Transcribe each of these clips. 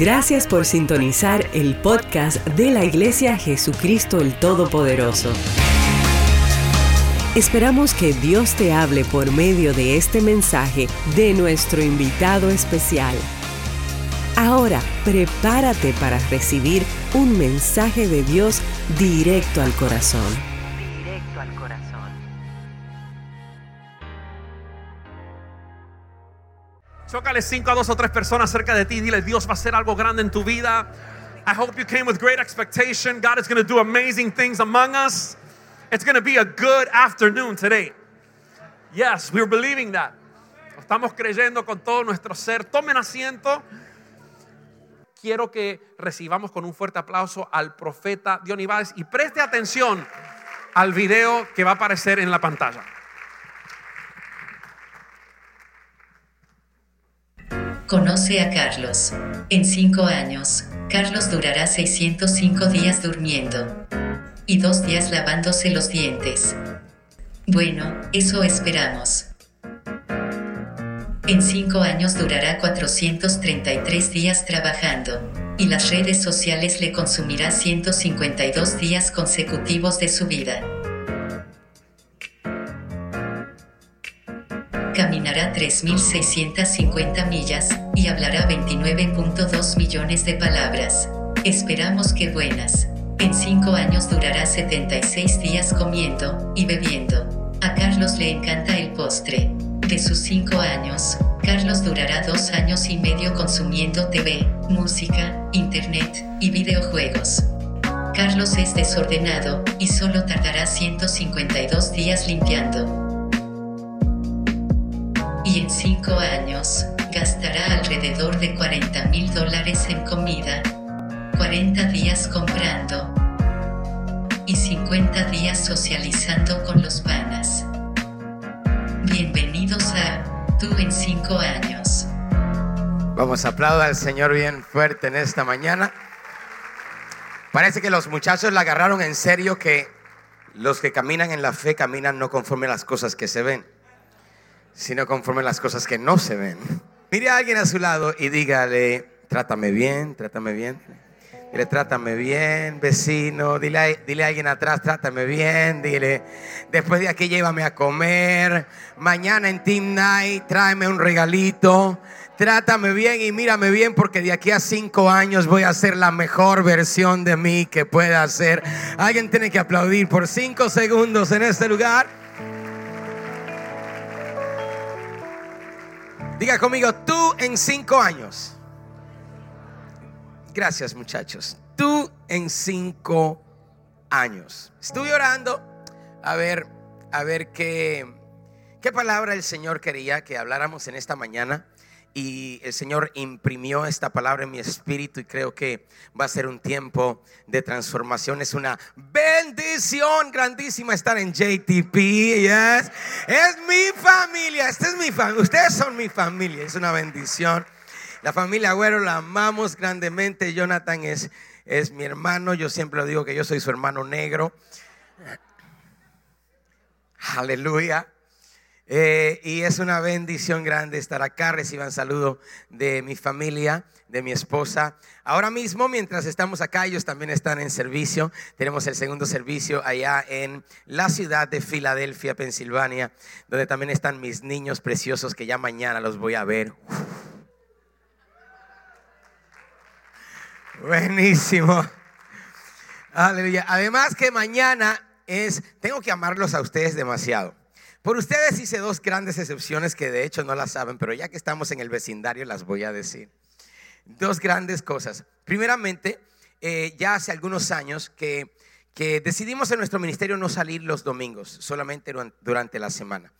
Gracias por sintonizar el podcast de la Iglesia Jesucristo el Todopoderoso. Esperamos que Dios te hable por medio de este mensaje de nuestro invitado especial. Ahora, prepárate para recibir un mensaje de Dios directo al corazón. Chócale cinco a dos o tres personas cerca de ti. Dile, Dios va a hacer algo grande en tu vida. I hope you came with great expectation. God is going to do amazing things among us. It's going to be a good afternoon today. Yes, we're believing that. Estamos creyendo con todo nuestro ser. Tomen asiento. Quiero que recibamos con un fuerte aplauso al profeta Dion Ibáez y preste atención al video que va a aparecer en la pantalla. Conoce a Carlos. En cinco años, Carlos durará 605 días durmiendo. Y dos días lavándose los dientes. Bueno, eso esperamos. En cinco años durará 433 días trabajando. Y las redes sociales le consumirá 152 días consecutivos de su vida. Caminará 3.650 millas y hablará 29.2 millones de palabras. Esperamos que buenas. En 5 años durará 76 días comiendo y bebiendo. A Carlos le encanta el postre. De sus 5 años, Carlos durará 2 años y medio consumiendo TV, música, internet y videojuegos. Carlos es desordenado y solo tardará 152 días limpiando y en 5 años, gastará alrededor de 40 mil dólares en comida, 40 días comprando y 50 días socializando con los panas. Bienvenidos a Tú en 5 años. Vamos a aplaudir al Señor bien fuerte en esta mañana. Parece que los muchachos la agarraron en serio que los que caminan en la fe caminan no conforme a las cosas que se ven sino conforme las cosas que no se ven. Mire a alguien a su lado y dígale, trátame bien, trátame bien. Dile, trátame bien, vecino. Dile a, dile a alguien atrás, trátame bien. Dile, después de aquí llévame a comer. Mañana en Team Night, tráeme un regalito. Trátame bien y mírame bien porque de aquí a cinco años voy a ser la mejor versión de mí que pueda ser. Alguien tiene que aplaudir por cinco segundos en este lugar. Diga conmigo, tú en cinco años. Gracias muchachos. Tú en cinco años. Estuve orando a ver, a ver qué, qué palabra el Señor quería que habláramos en esta mañana. Y el Señor imprimió esta palabra en mi espíritu y creo que va a ser un tiempo de transformación. Es una bendición grandísima estar en JTP. Yes. Es mi familia. Esta es mi familia. Ustedes son mi familia. Es una bendición. La familia Agüero la amamos grandemente. Jonathan es, es mi hermano. Yo siempre lo digo que yo soy su hermano negro. Aleluya. Eh, y es una bendición grande estar acá. Reciban saludo de mi familia, de mi esposa. Ahora mismo, mientras estamos acá, ellos también están en servicio. Tenemos el segundo servicio allá en la ciudad de Filadelfia, Pensilvania, donde también están mis niños preciosos que ya mañana los voy a ver. Buenísimo. Aleluya. Además que mañana es, tengo que amarlos a ustedes demasiado. Por ustedes hice dos grandes excepciones que de hecho no las saben, pero ya que estamos en el vecindario las voy a decir. Dos grandes cosas. Primeramente, eh, ya hace algunos años que, que, decidimos en nuestro ministerio no salir los domingos, solamente durante la semana.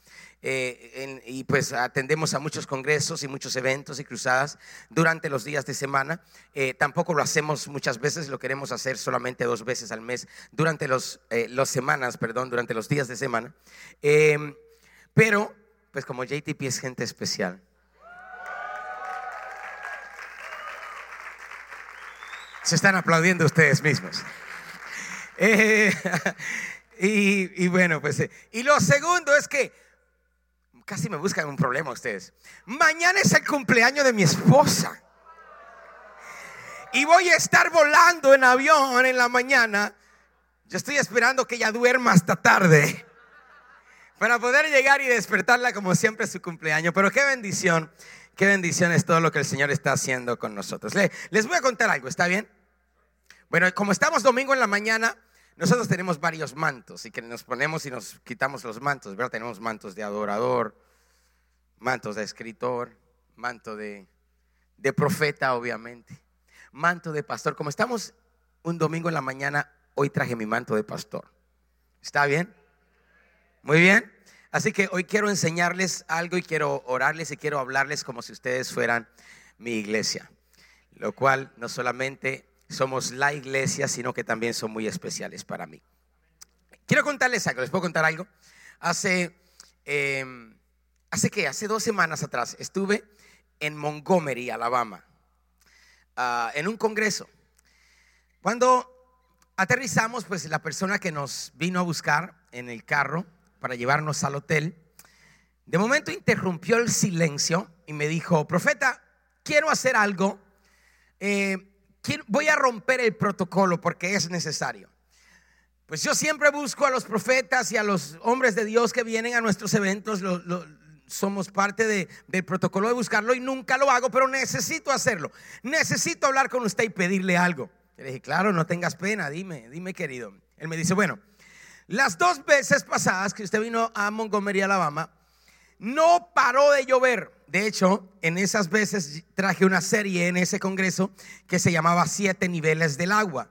Eh, y pues atendemos a muchos congresos y muchos eventos y cruzadas durante los días de semana. Eh, tampoco lo hacemos muchas veces, lo queremos hacer solamente dos veces al mes durante los, eh, semanas, perdón, durante los días de semana. Em, pero, pues como JTP es gente especial. Se están aplaudiendo ustedes mismos. y, y, bueno, pues... y lo segundo es que Casi me buscan un problema ustedes. Mañana es el cumpleaños de mi esposa. Y voy a estar volando en avión en la mañana. Yo estoy esperando que ella duerma hasta tarde para poder llegar y despertarla como siempre su cumpleaños. Pero qué bendición, qué bendición es todo lo que el Señor está haciendo con nosotros. Les voy a contar algo, ¿está bien? Bueno, como estamos domingo en la mañana, nosotros tenemos varios mantos y que nos ponemos y nos quitamos los mantos, ¿verdad? Tenemos mantos de adorador, mantos de escritor, manto de, de profeta, obviamente, manto de pastor. Como estamos un domingo en la mañana, hoy traje mi manto de pastor. ¿Está bien? Muy bien. Así que hoy quiero enseñarles algo y quiero orarles y quiero hablarles como si ustedes fueran mi iglesia. Lo cual no solamente somos la iglesia, sino que también son muy especiales para mí. Quiero contarles algo, ¿les puedo contar algo? Hace, em, hace que, hace dos semanas atrás estuve en Montgomery, Alabama, ah, en un congreso. Cuando aterrizamos, pues la persona que nos vino a buscar en el carro para llevarnos al hotel, de momento interrumpió el silencio y me dijo, profeta, quiero hacer algo. Eh, voy a romper el protocolo porque es necesario. Pues yo siempre busco a los profetas y a los hombres de Dios que vienen a nuestros eventos, somos parte del protocolo de buscarlo y nunca lo hago, pero necesito hacerlo. Necesito hablar con usted y pedirle algo. Le dije, claro, no tengas pena, dime, dime querido. Él me dice, bueno, las dos veces pasadas que usted vino a Montgomery, Alabama, no paró de llover. De hecho, en esas veces traje una serie en ese congreso que se llamaba Siete Niveles del Agua.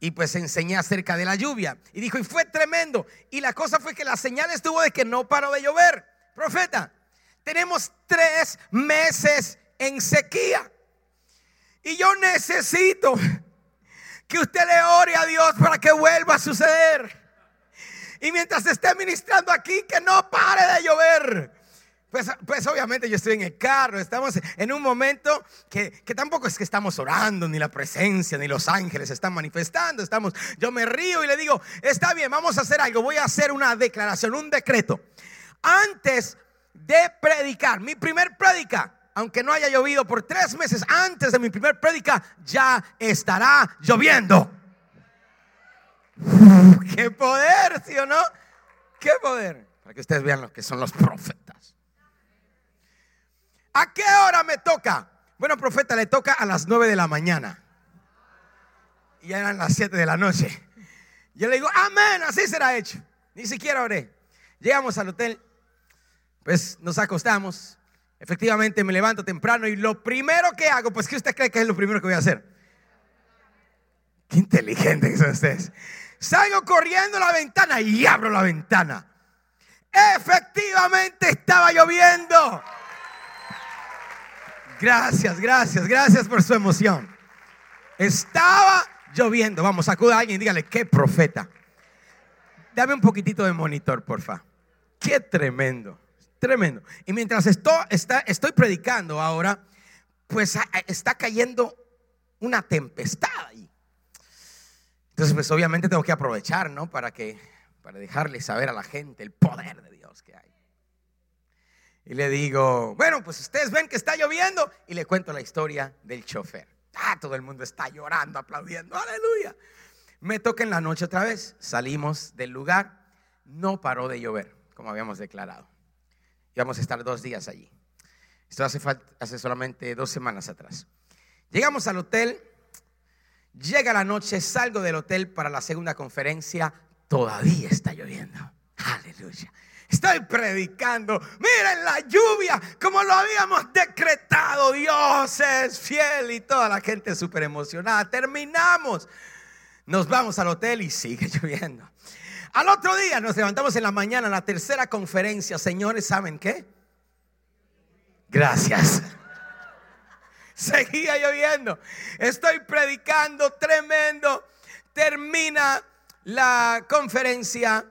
Y pues enseñé acerca de la lluvia. Y dijo, y fue tremendo. Y la cosa fue que la señal estuvo de que no paró de llover. Profeta, tenemos tres meses en sequía. Y yo necesito que usted le ore a Dios para que vuelva a suceder. Y mientras esté ministrando aquí, que no pare de llover. Pues, pues, obviamente yo estoy en el carro, estamos en un momento que, tampoco es que estamos orando, ni la presencia, ni los ángeles están manifestando, estamos, yo me río y le digo, está bien, vamos a hacer algo, voy a hacer una declaración, un decreto. Antes de predicar, mi primer predica, aunque no haya llovido por tres meses, antes de mi primer predica, ya estará lloviendo. ¡Qué poder, sí o no! ¡Qué poder! Para que ustedes vean lo que son los profetas. ¿A qué hora me toca? Bueno, profeta, le toca a las 9 de la mañana. Y ya eran las 7 de la noche. Yo le digo, amén, así será hecho. Ni siquiera oré. Llegamos al hotel, pues nos acostamos. Efectivamente me levanto temprano y lo primero que hago, pues ¿qué usted cree que es lo primero que voy a hacer? Qué inteligente que son ustedes. Salgo corriendo a la ventana y abro la ventana. Efectivamente estaba lloviendo. Gracias, gracias, gracias por su emoción. Estaba lloviendo. Vamos, sacuda a alguien y dígale, qué profeta. Dame un poquitito de monitor, porfa. Qué tremendo, tremendo. Y mientras estoy, está, estoy predicando ahora, pues está cayendo una tempestad ahí. Entonces, pues obviamente tengo que aprovechar, ¿no? Para que, para dejarle saber a la gente el poder de Dios que hay. Y le digo, bueno, pues ustedes ven que está lloviendo. Y le cuento la historia del chofer. Ah, todo el mundo está llorando, aplaudiendo. Aleluya. Me toca en la noche otra vez. Salimos del lugar. No paró de llover, como habíamos declarado. Íbamos a estar dos días allí. Esto hace, hace solamente dos semanas atrás. Llegamos al hotel. Llega la noche, salgo del hotel para la segunda conferencia. Todavía está lloviendo. Aleluya. Estoy predicando. Miren la lluvia, como lo habíamos decretado. Dios es fiel y toda la gente súper emocionada. Terminamos. Nos vamos al hotel y sigue lloviendo. Al otro día nos levantamos en la mañana, la tercera conferencia. Señores, ¿saben qué? Gracias. Seguía lloviendo. Estoy predicando tremendo. Termina la conferencia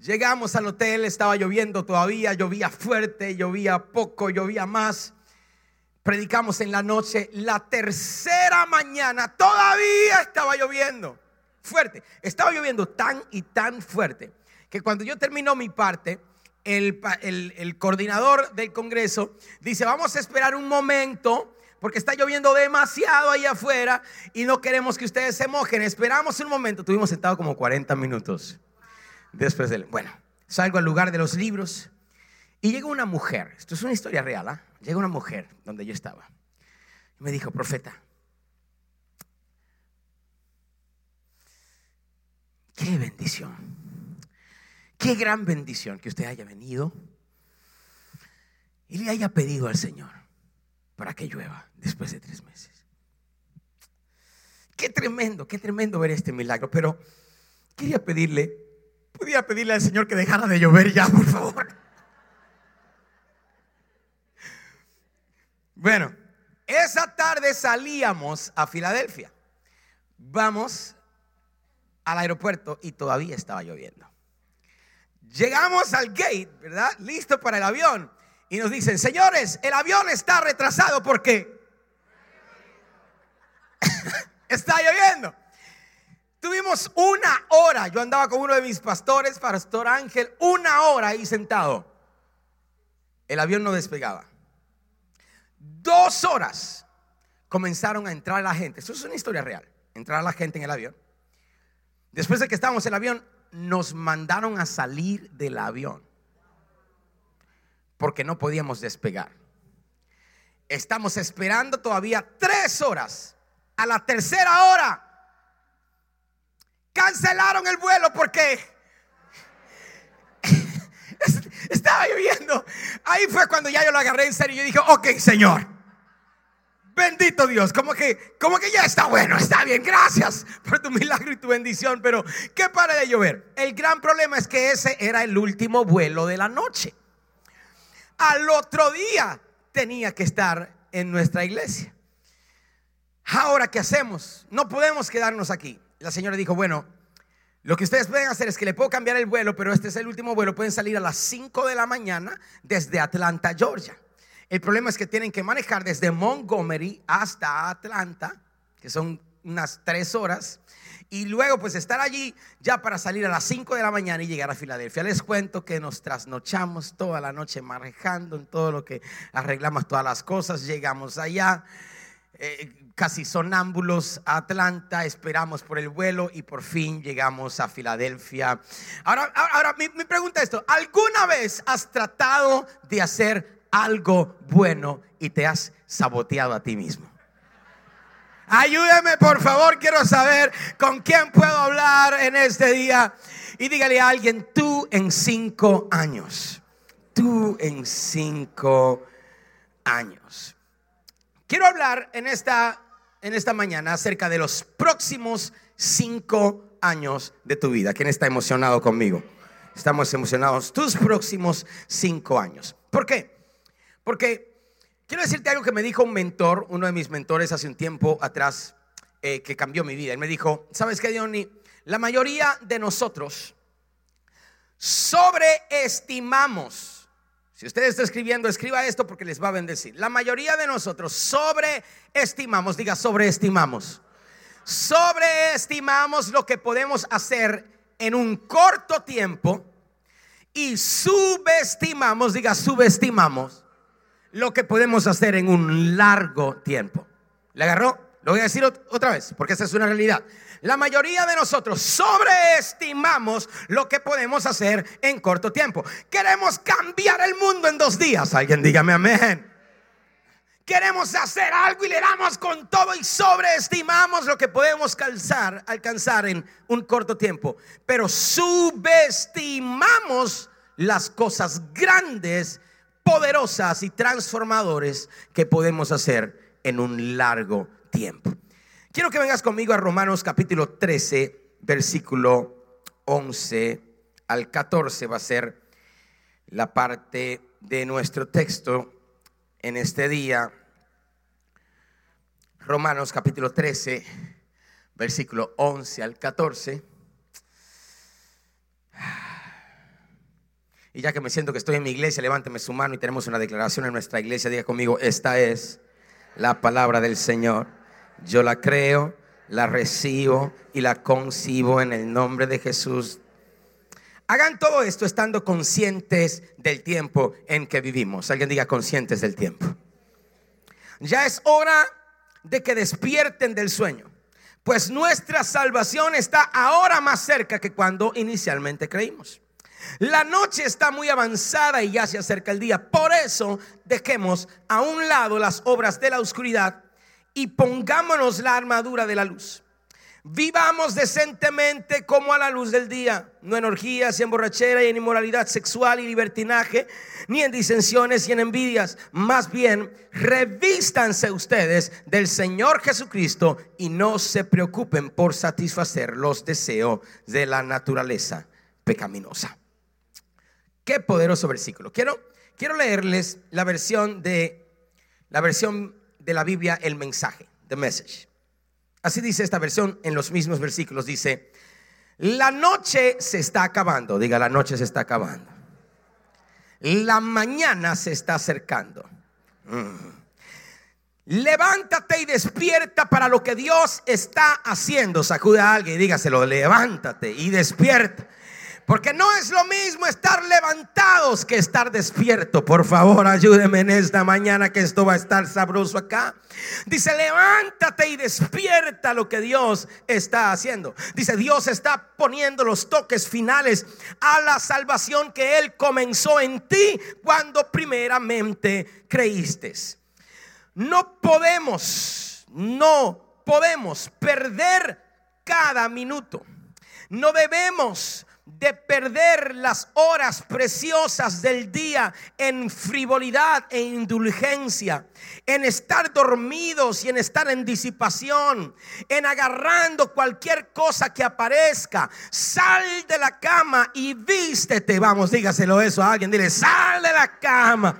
Llegamos al hotel, estaba lloviendo todavía, llovía fuerte, llovía poco, llovía más. Predicamos en la noche, la tercera mañana todavía estaba lloviendo. Fuerte, estaba lloviendo tan y tan fuerte que cuando yo termino mi parte, el, el, el coordinador del Congreso dice, vamos a esperar un momento porque está lloviendo demasiado ahí afuera y no queremos que ustedes se mojen. Esperamos un momento, tuvimos sentado como 40 minutos después del... Bueno, salgo al lugar de los libros y llega una mujer, esto es una historia real, ¿ah? llega una mujer donde yo estaba y me dijo, profeta, qué bendición, qué gran bendición que usted haya venido y le haya pedido al Señor para que llueva después de tres meses. Qué tremendo, qué tremendo ver este milagro, pero quería pedirle, podía pedirle al Señor que dejara de llover ya, por favor. Bueno, esa tarde salíamos a Filadelfia. Vamos al aeropuerto y todavía estaba lloviendo. Llegamos al gate, ¿verdad? Listo para el avión. Y nos dicen, señores, el avión está retrasado porque está lloviendo. Tuvimos una hora, yo andaba con uno de mis pastores, Pastor Ángel, una hora ahí sentado. El avión no despegaba. Dos horas comenzaron a entrar la gente. Eso es una historia real. Entrar la gente en el avión. Después de que estábamos en el avión, nos mandaron a salir del avión porque no podíamos despegar. Estamos esperando todavía tres horas. A la tercera hora cancelaron el vuelo porque estaba lloviendo. Ahí fue cuando ya yo lo agarré en serio y yo dije, ok, Señor. Bendito Dios, como que, como que ya está bueno, está bien, gracias por tu milagro y tu bendición, pero que para de llover. El gran problema es que ese era el último vuelo de la noche al otro día tenía que estar en nuestra iglesia. Ahora, ¿qué hacemos? No podemos quedarnos aquí. La señora dijo, bueno, lo que ustedes pueden hacer es que le puedo cambiar el vuelo, pero este es el último vuelo. Pueden salir a las 5 de la mañana desde Atlanta, Georgia. El problema es que tienen que manejar desde Montgomery hasta Atlanta, que son unas tres horas y luego pues estar allí ya para salir a las 5 de la mañana y llegar a Filadelfia. Les cuento que nos trasnochamos toda la noche manejando en todo lo que arreglamos todas las cosas, llegamos allá. Eh, casi sonámbulos a Atlanta, esperamos por el vuelo y por fin llegamos a Filadelfia. Ahora, ahora, mi, mi pregunta es esto, ¿alguna vez has tratado de hacer algo bueno y te has saboteado a ti mismo? Ayúdeme, por favor, quiero saber con quién puedo hablar en este día. Y dígale a alguien, tú en cinco años, tú en cinco años. Quiero hablar en esta, en esta mañana acerca de los próximos cinco años de tu vida. ¿Quién está emocionado conmigo? Estamos emocionados. Tus próximos cinco años. ¿Por qué? Porque Quiero decirte algo que me dijo un mentor, uno de mis mentores hace un tiempo atrás, eh, que cambió mi vida. Él me dijo, ¿sabes qué, Johnny? La mayoría de nosotros sobreestimamos. Si usted está escribiendo, escriba esto porque les va a bendecir. La mayoría de nosotros sobreestimamos, diga sobreestimamos. Sobreestimamos lo que podemos hacer en un corto tiempo y subestimamos, diga subestimamos lo que podemos hacer en un largo tiempo. ¿Le agarró? Lo voy a decir otra vez, porque esa es una realidad. La mayoría de nosotros sobreestimamos lo que podemos hacer en corto tiempo. Queremos cambiar el mundo en dos días. Alguien dígame amén. Queremos hacer algo y le damos con todo y sobreestimamos lo que podemos alcanzar, en un corto tiempo. Pero subestimamos las cosas grandes poderosas y transformadores que podemos hacer en un largo tiempo. Quiero que vengas conmigo a Romanos capítulo 13, versículo 11 al 14 va a ser la parte de nuestro texto en este día. Romanos capítulo 13, versículo 11 al 14. Y ya que me siento que estoy en mi iglesia, levánteme su mano y tenemos una declaración en nuestra iglesia. Diga conmigo, esta es la palabra del Señor. Yo la creo, la recibo y la concibo en el nombre de Jesús. Hagan todo esto estando conscientes del tiempo en que vivimos. Alguien diga conscientes del tiempo. ya es hora de que despierten del sueño, pues nuestra salvación está ahora más cerca que cuando inicialmente creímos. La noche está muy avanzada y ya se acerca el día. Por eso dejemos a un lado las obras de la oscuridad y pongámonos la armadura de la luz. Vivamos decentemente como a la luz del día, no en orgías y en borrachera y en inmoralidad sexual y libertinaje, ni en disensiones y en envidias. Más bien, revístanse ustedes del Señor Jesucristo y no se preocupen por satisfacer los deseos de la naturaleza pecaminosa. Qué poderoso versículo. Quiero, quiero leerles la versión de la versión de la Biblia, el mensaje, the message. Así dice esta versión en los mismos versículos. Dice, la noche se está acabando. Diga, la noche se está acabando. La mañana se está acercando. Mm. Levántate y despierta para lo que Dios está haciendo. Sacude a alguien y dígaselo, levántate y despierta. Porque no es lo mismo estar levantados que estar despierto. Por favor, ayúdeme en esta mañana que esto va a estar sabroso acá. Dice, levántate y despierta lo que Dios está haciendo. Dice, Dios está poniendo los toques finales a la salvación que Él comenzó en ti cuando primeramente creíste. No podemos, no podemos perder cada minuto. No debemos de perder las horas preciosas del día en frivolidad e indulgencia, en estar dormidos y en estar en disipación, en agarrando cualquier cosa que aparezca. Sal de la cama y vístete. Vamos, dígaselo eso a alguien. Dile, sal de la cama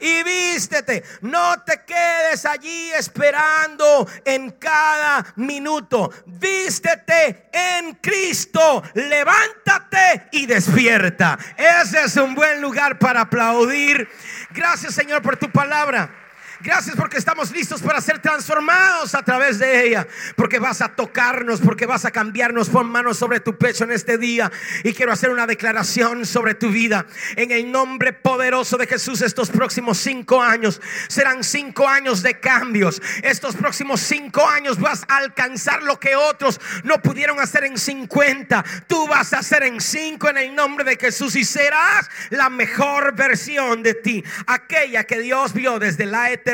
y vístete. No te quedes allí esperando en cada minuto. Vístete en Cristo. Levántate y despierta. Ese es un buen lugar para aplaudir. Gracias Señor por tu palabra. Gracias porque estamos listos para ser transformados a través de ella. Porque vas a tocarnos, porque vas a cambiarnos. Pon manos sobre tu pecho en este día. Y quiero hacer una declaración sobre tu vida. En el nombre poderoso de Jesús, estos próximos cinco años serán cinco años de cambios. Estos próximos cinco años vas a alcanzar lo que otros no pudieron hacer en 50. Tú vas a hacer en cinco en el nombre de Jesús. Y serás la mejor versión de ti. Aquella que Dios vio desde la eternidad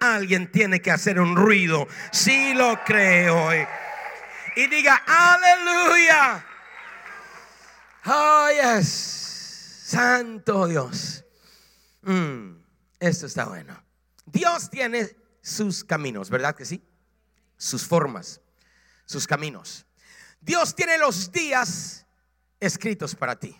alguien tiene que hacer un ruido. Si lo creo. Y diga, aleluya. Oh, yes. Santo Dios. Mm, esto está bueno. Dios tiene sus caminos, ¿verdad que sí? Sus formas, sus caminos. Dios tiene los días escritos para ti.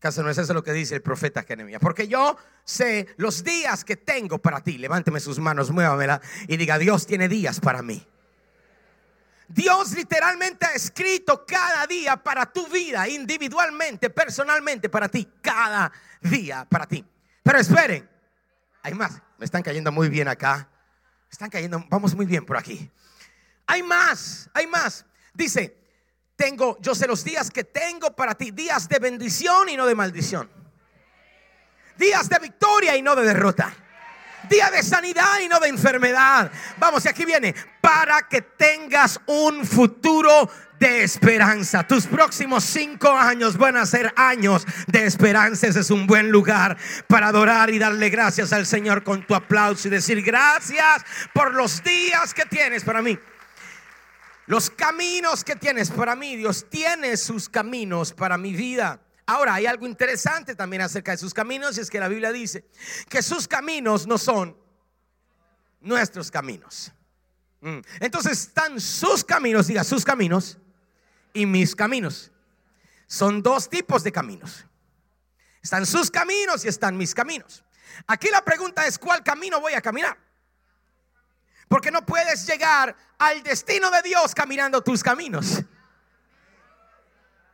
¿Acaso no es eso lo que dice el profeta Jeremías? Porque yo sé los días que tengo para ti. Levánteme sus manos, muévamela y diga, Dios tiene días para mí. Dios literalmente ha escrito cada día para tu vida, individualmente, personalmente, para ti, cada día para ti. Pero esperen, hay más, me están cayendo muy bien acá, están cayendo, vamos muy bien por aquí. Hay más, hay más. Dice, tengo, yo sé los días que tengo para ti, días de bendición y no de maldición. Días de victoria y no de derrota. Día de sanidad y no de enfermedad. Vamos, y aquí viene, para que tengas un futuro de esperanza. Tus próximos cinco años van a ser años de esperanza. Ese es un buen lugar para adorar y darle gracias al Señor con tu aplauso y decir gracias por los días que tienes para mí. Los caminos que tienes para mí, Dios tiene sus caminos para mi vida. Ahora, hay algo interesante también acerca de sus caminos y es que la Biblia dice que sus caminos no son nuestros caminos. Mm. Entonces están sus caminos, diga sus caminos y mis caminos. Son dos tipos de caminos. Están sus caminos y están mis caminos. Aquí la pregunta es, ¿cuál camino voy a caminar? Porque no puedes llegar al destino de Dios caminando tus caminos.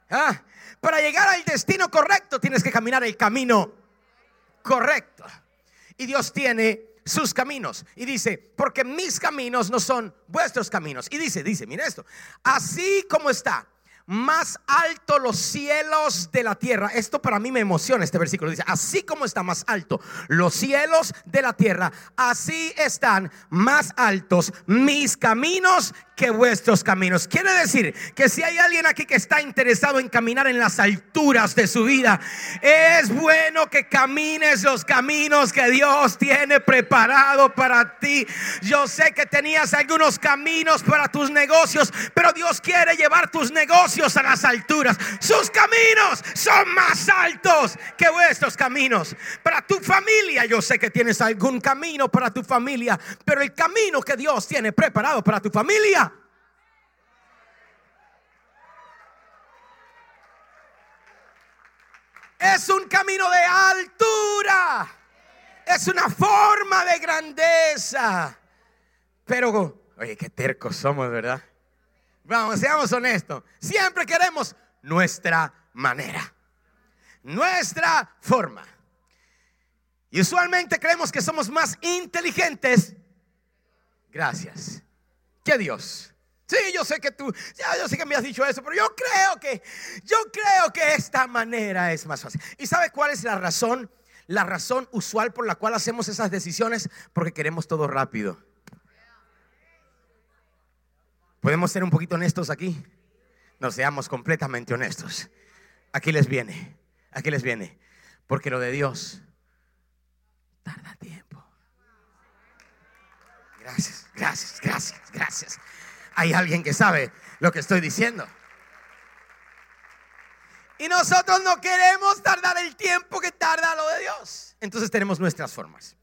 Ah, para llegar al destino correcto tienes que caminar el camino correcto. Y Dios tiene sus caminos. Y dice, porque mis caminos no son vuestros caminos. Y dice, dice, mira esto, así como está más alto los cielos de la tierra. Esto para mí me emociona este versículo. Dice, así como está más alto los cielos de la tierra, así están más altos mis caminos que vuestros caminos. Quiere decir que si hay alguien aquí que está interesado en caminar en las alturas de su vida, es bueno que camines los caminos que Dios tiene preparado para ti. Yo sé que tenías algunos caminos para tus negocios, pero Dios quiere llevar tus negocios a las alturas. Sus caminos son más altos que vuestros caminos. Para tu familia, yo sé que tienes algún camino para tu familia, pero el camino que Dios tiene preparado para tu familia Es un camino de altura. Es una forma de grandeza. Pero, oye, qué tercos somos, ¿verdad? Vamos, seamos honestos. Siempre queremos nuestra manera, nuestra forma. Y usualmente creemos que somos más inteligentes. Gracias. Que Dios. Sí, yo sé que tú, ya yo sé que me has dicho eso, pero yo creo que, yo creo que esta manera es más fácil. ¿Y sabe cuál es la razón? La razón usual por la cual hacemos esas decisiones, porque queremos todo rápido. ¿Podemos ser un poquito honestos aquí? No seamos completamente honestos. Aquí les viene, aquí les viene, porque lo de Dios tarda tiempo. Gracias, gracias, gracias, gracias hay alguien que sabe lo que estoy diciendo. Y nosotros no queremos tardar el tiempo que tarda lo de Dios. Entonces tenemos nuestras formas.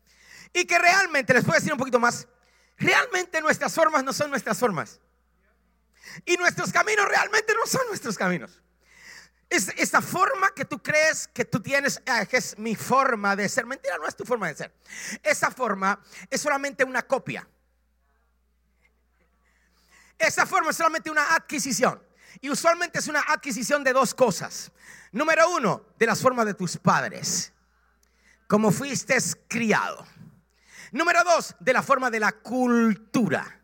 Y que realmente, les puedo decir un poquito más, realmente nuestras formas no son nuestras formas. Y nuestros caminos realmente no son nuestros caminos. Es esta forma que tú crees que tú tienes, ah, que es mi forma de ser. Mentira, no es tu forma de ser. Esa forma es solamente una copia esa forma es solamente una adquisición. Y usualmente es una adquisición de dos cosas. Número uno, de las formas de tus padres. Como fuiste criado. Número dos, de la forma de la cultura.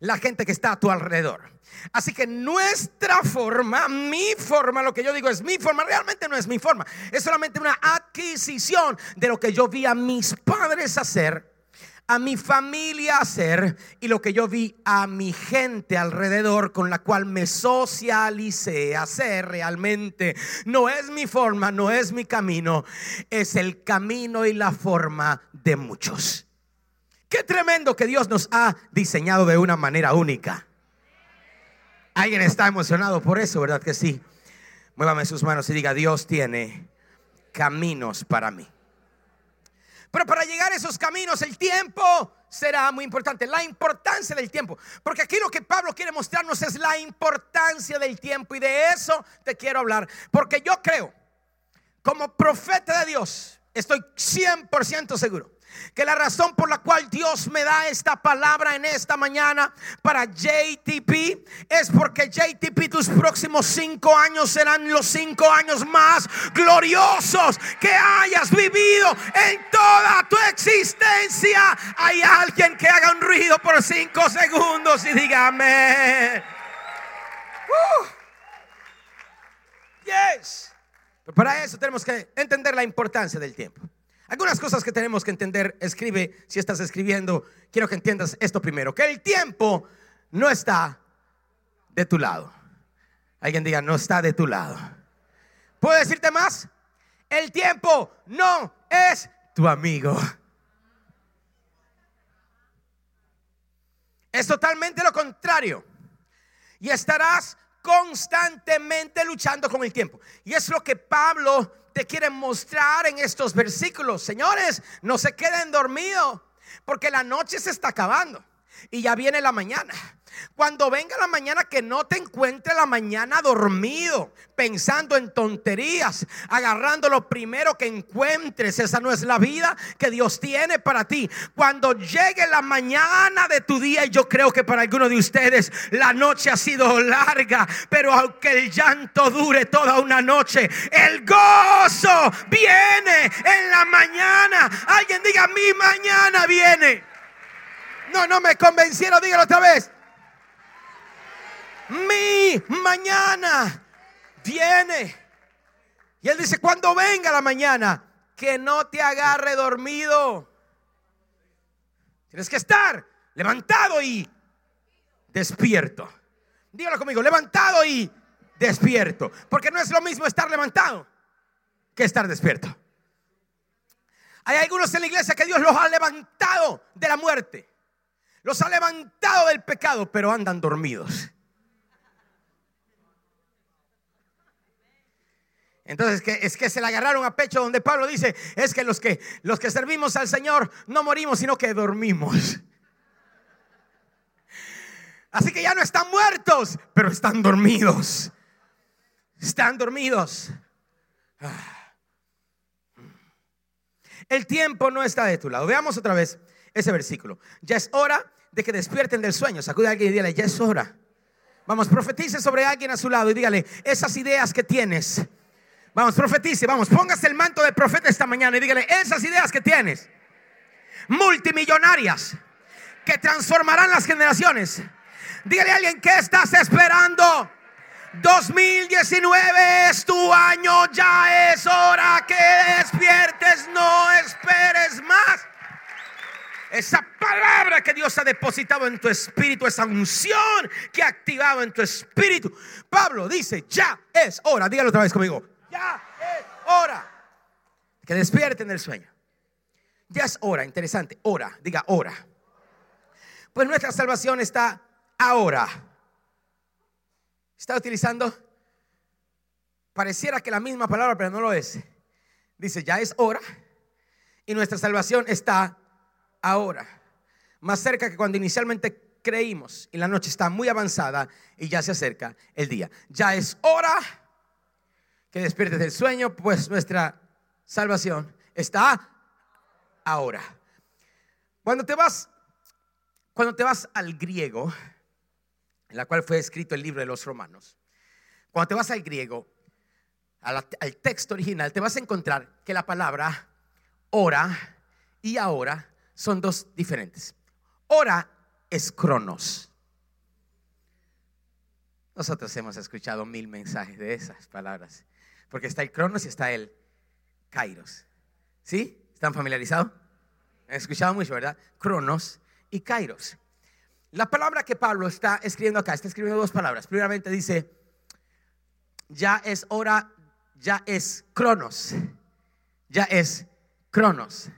La gente que está a tu alrededor. Así que nuestra forma, mi forma, lo que yo digo es mi forma, realmente no es mi forma. Es solamente una adquisición de lo que yo vi a mis padres hacer a mi familia hacer y lo que yo vi a mi gente alrededor con la cual me socialicé hacer realmente. No es mi forma, no es mi camino, es el camino y la forma de muchos. Qué tremendo que Dios nos ha diseñado de una manera única. Alguien está emocionado por eso, ¿verdad que sí? Muévame sus manos y diga, Dios tiene caminos para mí. Pero para llegar a esos caminos el tiempo será muy importante. La importancia del tiempo. Porque aquí lo que Pablo quiere mostrarnos es la importancia del tiempo. Y de eso te quiero hablar. Porque yo creo, como profeta de Dios, estoy 100% seguro que la razón por la cual Dios me da esta palabra en esta mañana para JTP es porque JTP tus próximos cinco años serán los cinco años más gloriosos que hayas vivido en toda tu existencia. Hay alguien que haga un ruido por cinco segundos y dígame. Uh. Pero para eso tenemos que entender la importancia del tiempo. Algunas cosas que tenemos que entender, escribe, si estás escribiendo, quiero que entiendas esto primero, que el tiempo no está de tu lado. Alguien diga, no está de tu lado. ¿Puedo decirte más? El tiempo no es tu amigo. Es totalmente lo contrario. Y estarás constantemente luchando con el tiempo. Y es lo que Pablo te quiere mostrar en estos versículos. Señores, no se queden dormidos, porque la noche se está acabando y ya viene la mañana. Cuando venga la mañana, que no te encuentre la mañana dormido, pensando en tonterías, agarrando lo primero que encuentres. Esa no es la vida que Dios tiene para ti. Cuando llegue la mañana de tu día, y yo creo que para algunos de ustedes la noche ha sido larga, pero aunque el llanto dure toda una noche, el gozo viene en la mañana. Alguien diga, mi mañana viene. No, no me convencieron, dígalo otra vez. Mi mañana viene. Y él dice, cuando venga la mañana, que no te agarre dormido. Tienes que estar levantado y despierto. Dígalo conmigo, levantado y despierto. Porque no es lo mismo estar levantado que estar despierto. Hay algunos en la iglesia que Dios los ha levantado de la muerte. Los ha levantado del pecado, pero andan dormidos. Entonces es que se le agarraron a pecho donde Pablo dice, es que los que los que servimos al Señor no morimos, sino que dormimos. Así que ya no están muertos, pero están dormidos. Están dormidos. El tiempo no está de tu lado. Veamos otra vez ese versículo. Ya es hora de que despierten del sueño. Sacude a alguien y dígale, ya es hora. Vamos, profetice sobre alguien a su lado y dígale, esas ideas que tienes Vamos, profetice, vamos, póngase el manto de profeta esta mañana y dígale esas ideas que tienes, multimillonarias, que transformarán las generaciones. Dígale a alguien, ¿qué estás esperando? 2019 es tu año, ya es hora que despiertes, no esperes más. Esa palabra que Dios ha depositado en tu espíritu, esa unción que ha activado en tu espíritu. Pablo dice, ya es hora, dígalo otra vez conmigo, ya es hora. Que despierten del sueño. Ya es hora, interesante, hora, diga hora. Pues nuestra salvación está ahora. Está utilizando, pareciera que la misma palabra, pero no lo es. Dice, ya es hora y nuestra salvación está ahora. Más cerca que cuando inicialmente creímos y la noche está muy avanzada y ya se acerca el día. Ya es hora que despiertes del sueño, pues nuestra salvación está ahora. Cuando te vas, cuando te vas al griego, en la cual fue escrito el libro de los romanos, cuando te vas al griego, al, al texto original, te vas a encontrar que la palabra hora y ahora son dos diferentes. Hora es cronos. Nosotros hemos escuchado mil mensajes de esas palabras. Porque está el Cronos y está el Kairos. ¿Sí? ¿Están familiarizados? He escuchado mucho, ¿verdad? Cronos y Kairos. La palabra que Pablo está escribiendo acá, está escribiendo dos palabras. Primeramente dice, ya es hora, ya es Cronos, ya es Cronos,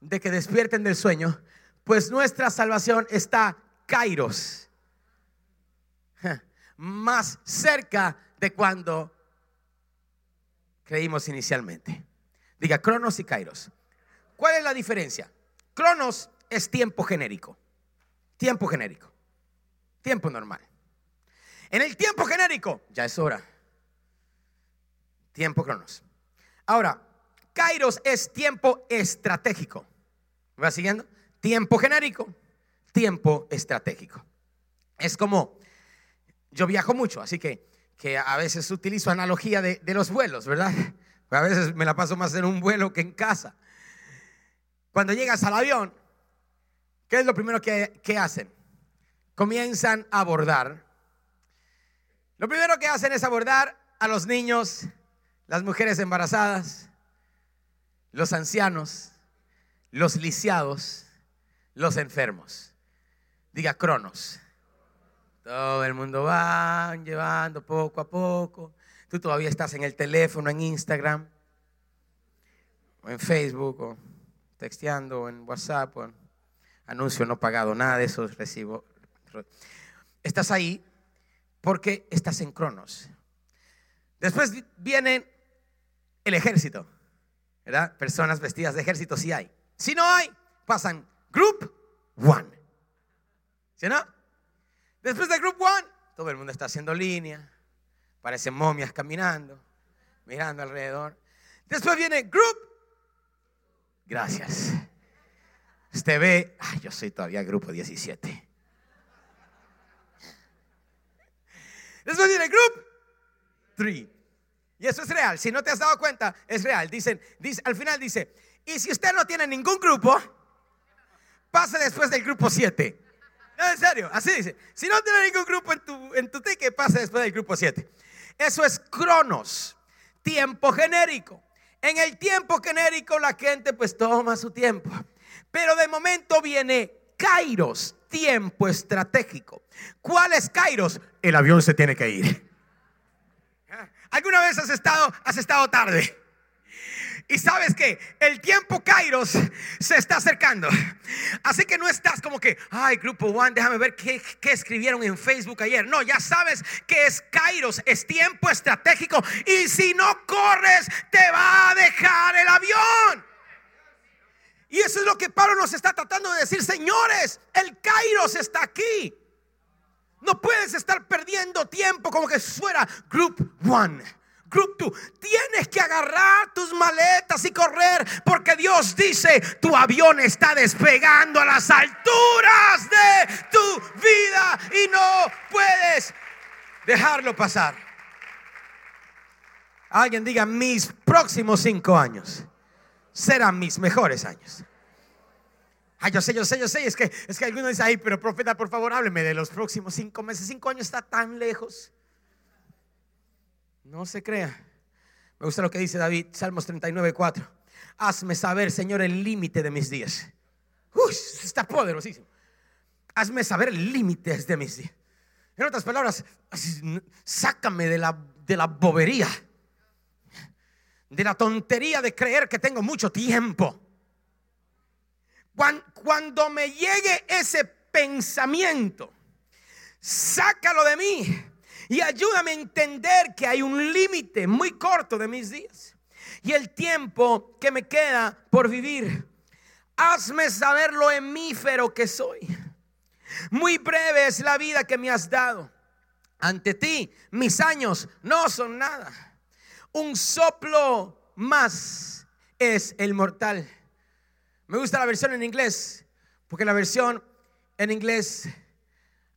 de que despierten del sueño, pues nuestra salvación está Kairos, más cerca de cuando creímos inicialmente. Diga Cronos y Kairos. ¿Cuál es la diferencia? Cronos es tiempo genérico. Tiempo genérico. Tiempo normal. En el tiempo genérico, ya es hora. Tiempo Cronos. Ahora, Kairos es tiempo estratégico. ¿Me va siguiendo? Tiempo genérico, tiempo estratégico. Es como, yo viajo mucho, así que que a veces utilizo analogía de, los vuelos, ¿verdad? a veces me la paso más en un vuelo que en casa. Cuando llegas al avión, ¿qué es lo primero que, que hacen? Comienzan a abordar. Lo primero que hacen es abordar a los niños, las mujeres embarazadas, los ancianos, los lisiados, los enfermos. Diga Cronos. Todo el mundo va llevando poco a poco. Tú todavía estás en el teléfono, en Instagram, o en Facebook, o texteando, o en WhatsApp, o anuncio no pagado, nada de eso recibo. Estás ahí porque estás en Cronos. Después viene el ejército, ¿verdad? Personas vestidas de ejército, si hay. Si no hay, pasan Group One. ¿Sí no? Después del Group One, todo el mundo está haciendo línea, parecen momias caminando, mirando alrededor. Después viene Group. Gracias. Usted ve, yo soy todavía grupo 17. Después viene Group 3. Y eso es real. Si no te has dado cuenta, es real. Dicen, dice, al final dice, y si usted no tiene ningún grupo, pase después del grupo 7. En serio, así dice. Si no tiene ningún grupo en tu, en tu ticket, pase después del grupo 7. Eso es cronos, tiempo genérico. En el tiempo genérico la gente pues toma su tiempo. Pero de momento viene Kairos, tiempo estratégico. ¿Cuál es Kairos? El avión se tiene que ir. ¿Alguna vez has estado, has estado tarde? Y sabes que el tiempo Kairos se está acercando. Así que no estás como que, ay, grupo One, déjame ver qué, escribieron en Facebook ayer. No, ya sabes que es Kairos, es tiempo estratégico. Y si no corres, te va a dejar el avión. Y eso es lo que Pablo nos está tratando de decir, señores, el Kairos está aquí. No puedes estar perdiendo tiempo como que fuera Group One. Group 2. Tienes que agarrar tus maletas y correr porque Dios dice, tu avión está despegando a las alturas de tu vida y no puedes dejarlo pasar. Alguien diga, mis próximos cinco años serán mis mejores años. Ay, yo sé, yo sé, yo sé. Es que, es que alguno dice, ay, pero profeta, por favor, hábleme de los próximos cinco meses. Cinco años está tan lejos. No se crea. Me gusta lo que dice David, Salmos 39, 4. Hazme saber, Señor, el límite de mis días. Uy, está poderosísimo. Hazme saber el límite de mis días. En otras palabras, sácame de la, de la bobería, de la tontería de creer que tengo mucho tiempo. Cuando me llegue ese pensamiento, sácalo de mí y ayúdame a entender que hay un límite muy corto de mis días y el tiempo que me queda por vivir. Hazme saber lo hemífero que soy. Muy breve es la vida que me has dado. Ante ti mis años no son nada. Un soplo más es el mortal. Me gusta la versión en inglés, porque la versión en inglés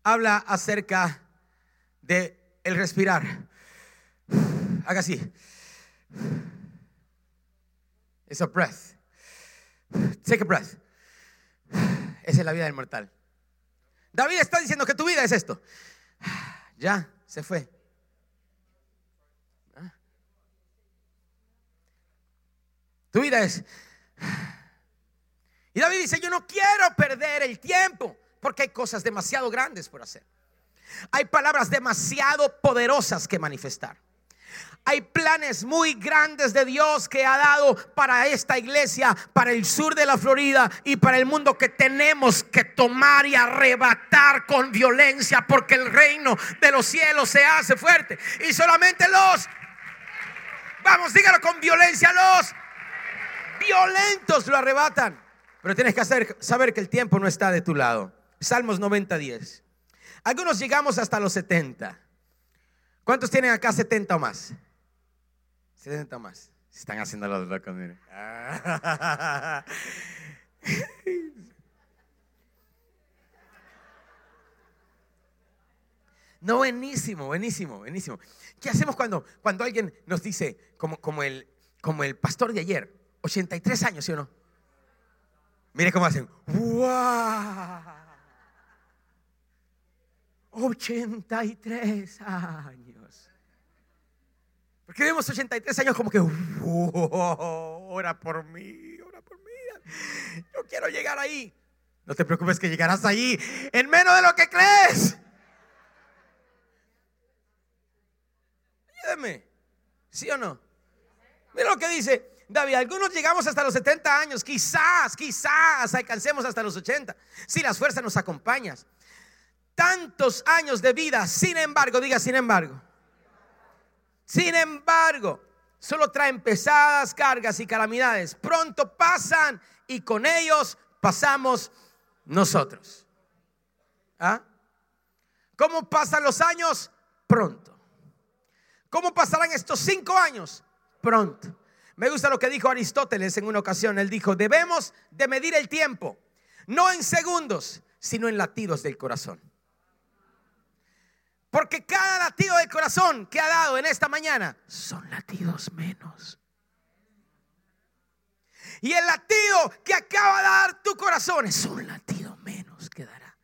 habla acerca de el respirar. Haga así. Es a breath. Take a breath. Esa es la vida del mortal. David está diciendo que tu vida es esto. Ya, se fue. Tu vida es... Y David dice, yo no quiero perder el tiempo porque hay cosas demasiado grandes por hacer. Hay palabras demasiado poderosas que manifestar. Hay planes muy grandes de Dios que ha dado para esta iglesia, para el sur de la Florida y para el mundo que tenemos que tomar y arrebatar con violencia porque el reino de los cielos se hace fuerte. Y solamente los, vamos, dígalo con violencia, los violentos lo arrebatan. Pero tienes que saber que el tiempo no está de tu lado. Salmos 90, 10. Algunos llegamos hasta los 70. ¿Cuántos tienen acá 70 o más? 70 o más. están haciendo los locos, miren. No, buenísimo, buenísimo, buenísimo. ¿Qué hacemos cuando, cuando alguien nos dice, como, como, el, como el pastor de ayer, 83 años, ¿sí o no? Mire cómo hacen. ¡Wow! 83 años. Porque vemos 83 años como que, ora por mí, ora por mí. Yo quiero llegar ahí. No te preocupes que llegarás ahí en menos de lo que crees. Ayúdame. ¿Sí o no? Mira lo que dice David. Algunos llegamos hasta los 70 años. Quizás, quizás alcancemos hasta los 80. Si las fuerzas nos acompañan tantos años de vida, sin embargo, diga sin embargo, sin embargo, solo traen pesadas cargas y calamidades. Pronto pasan y con ellos pasamos nosotros. ¿Ah? ¿Cómo pasan los años? Pronto. ¿Cómo pasarán estos cinco años? Pronto. Me gusta lo que dijo Aristóteles en una ocasión. Él dijo, debemos de medir el tiempo, no en segundos, sino en latidos del corazón. Porque cada latido del corazón que ha dado en esta mañana son latidos menos. Y el latido que acaba de dar tu corazón es un latido menos que dará.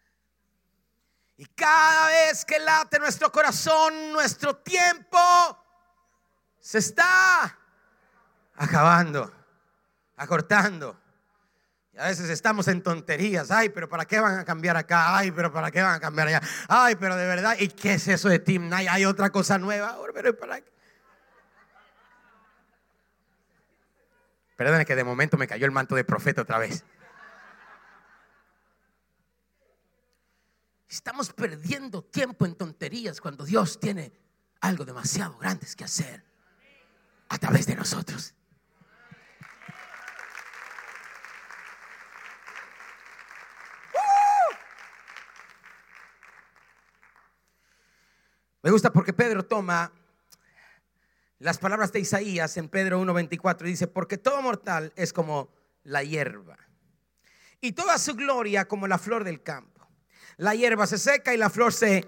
cada vez que late nuestro corazón, nuestro tiempo se está acabando, acortando. A veces estamos en tonterías. Ay, pero ¿para qué van a cambiar acá? Ay, pero ¿para qué van a cambiar allá? Ay, pero de verdad. ¿Y qué es eso de Team Night? Hay otra cosa nueva. Pero ¿para qué? Perdón, que de momento me cayó el manto de profeta otra vez. Estamos perdiendo tiempo en tonterías cuando Dios tiene algo demasiado grande que hacer a través de nosotros. Me gusta porque Pedro toma las palabras de Isaías en Pedro 1.24 dice, porque todo mortal es como la hierba y toda su gloria como la flor del campo. La hierba se seca y la flor se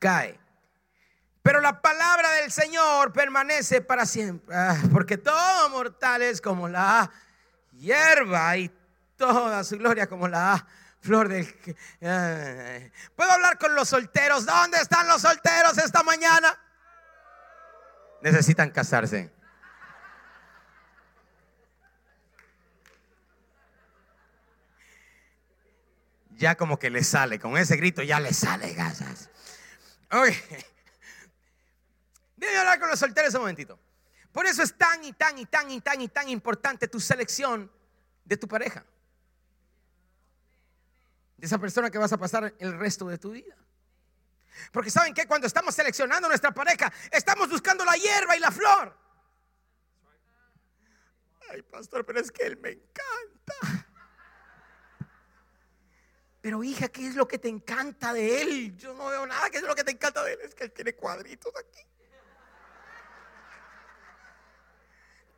cae. Pero la palabra del Señor permanece para siempre, ah, porque todo mortal es como la hierba y toda su gloria como la flor del... ¿Puedo hablar con los solteros? ¿Dónde están los solteros esta mañana? Necesitan casarse. Ya como que le sale, con ese grito ya le sale gasas. Oye, Debe hablar con los solteros un momentito. Por eso es tan y tan y tan y tan y tan importante tu selección de tu pareja esa persona que vas a pasar el resto de tu vida. Porque saben que cuando estamos seleccionando nuestra pareja, estamos buscando la hierba y la flor. Ay, pastor, pero es que él me encanta. Pero hija, ¿qué es lo que te encanta de él? Yo no veo nada. ¿Qué es lo que te encanta de él? Es que él tiene cuadritos aquí.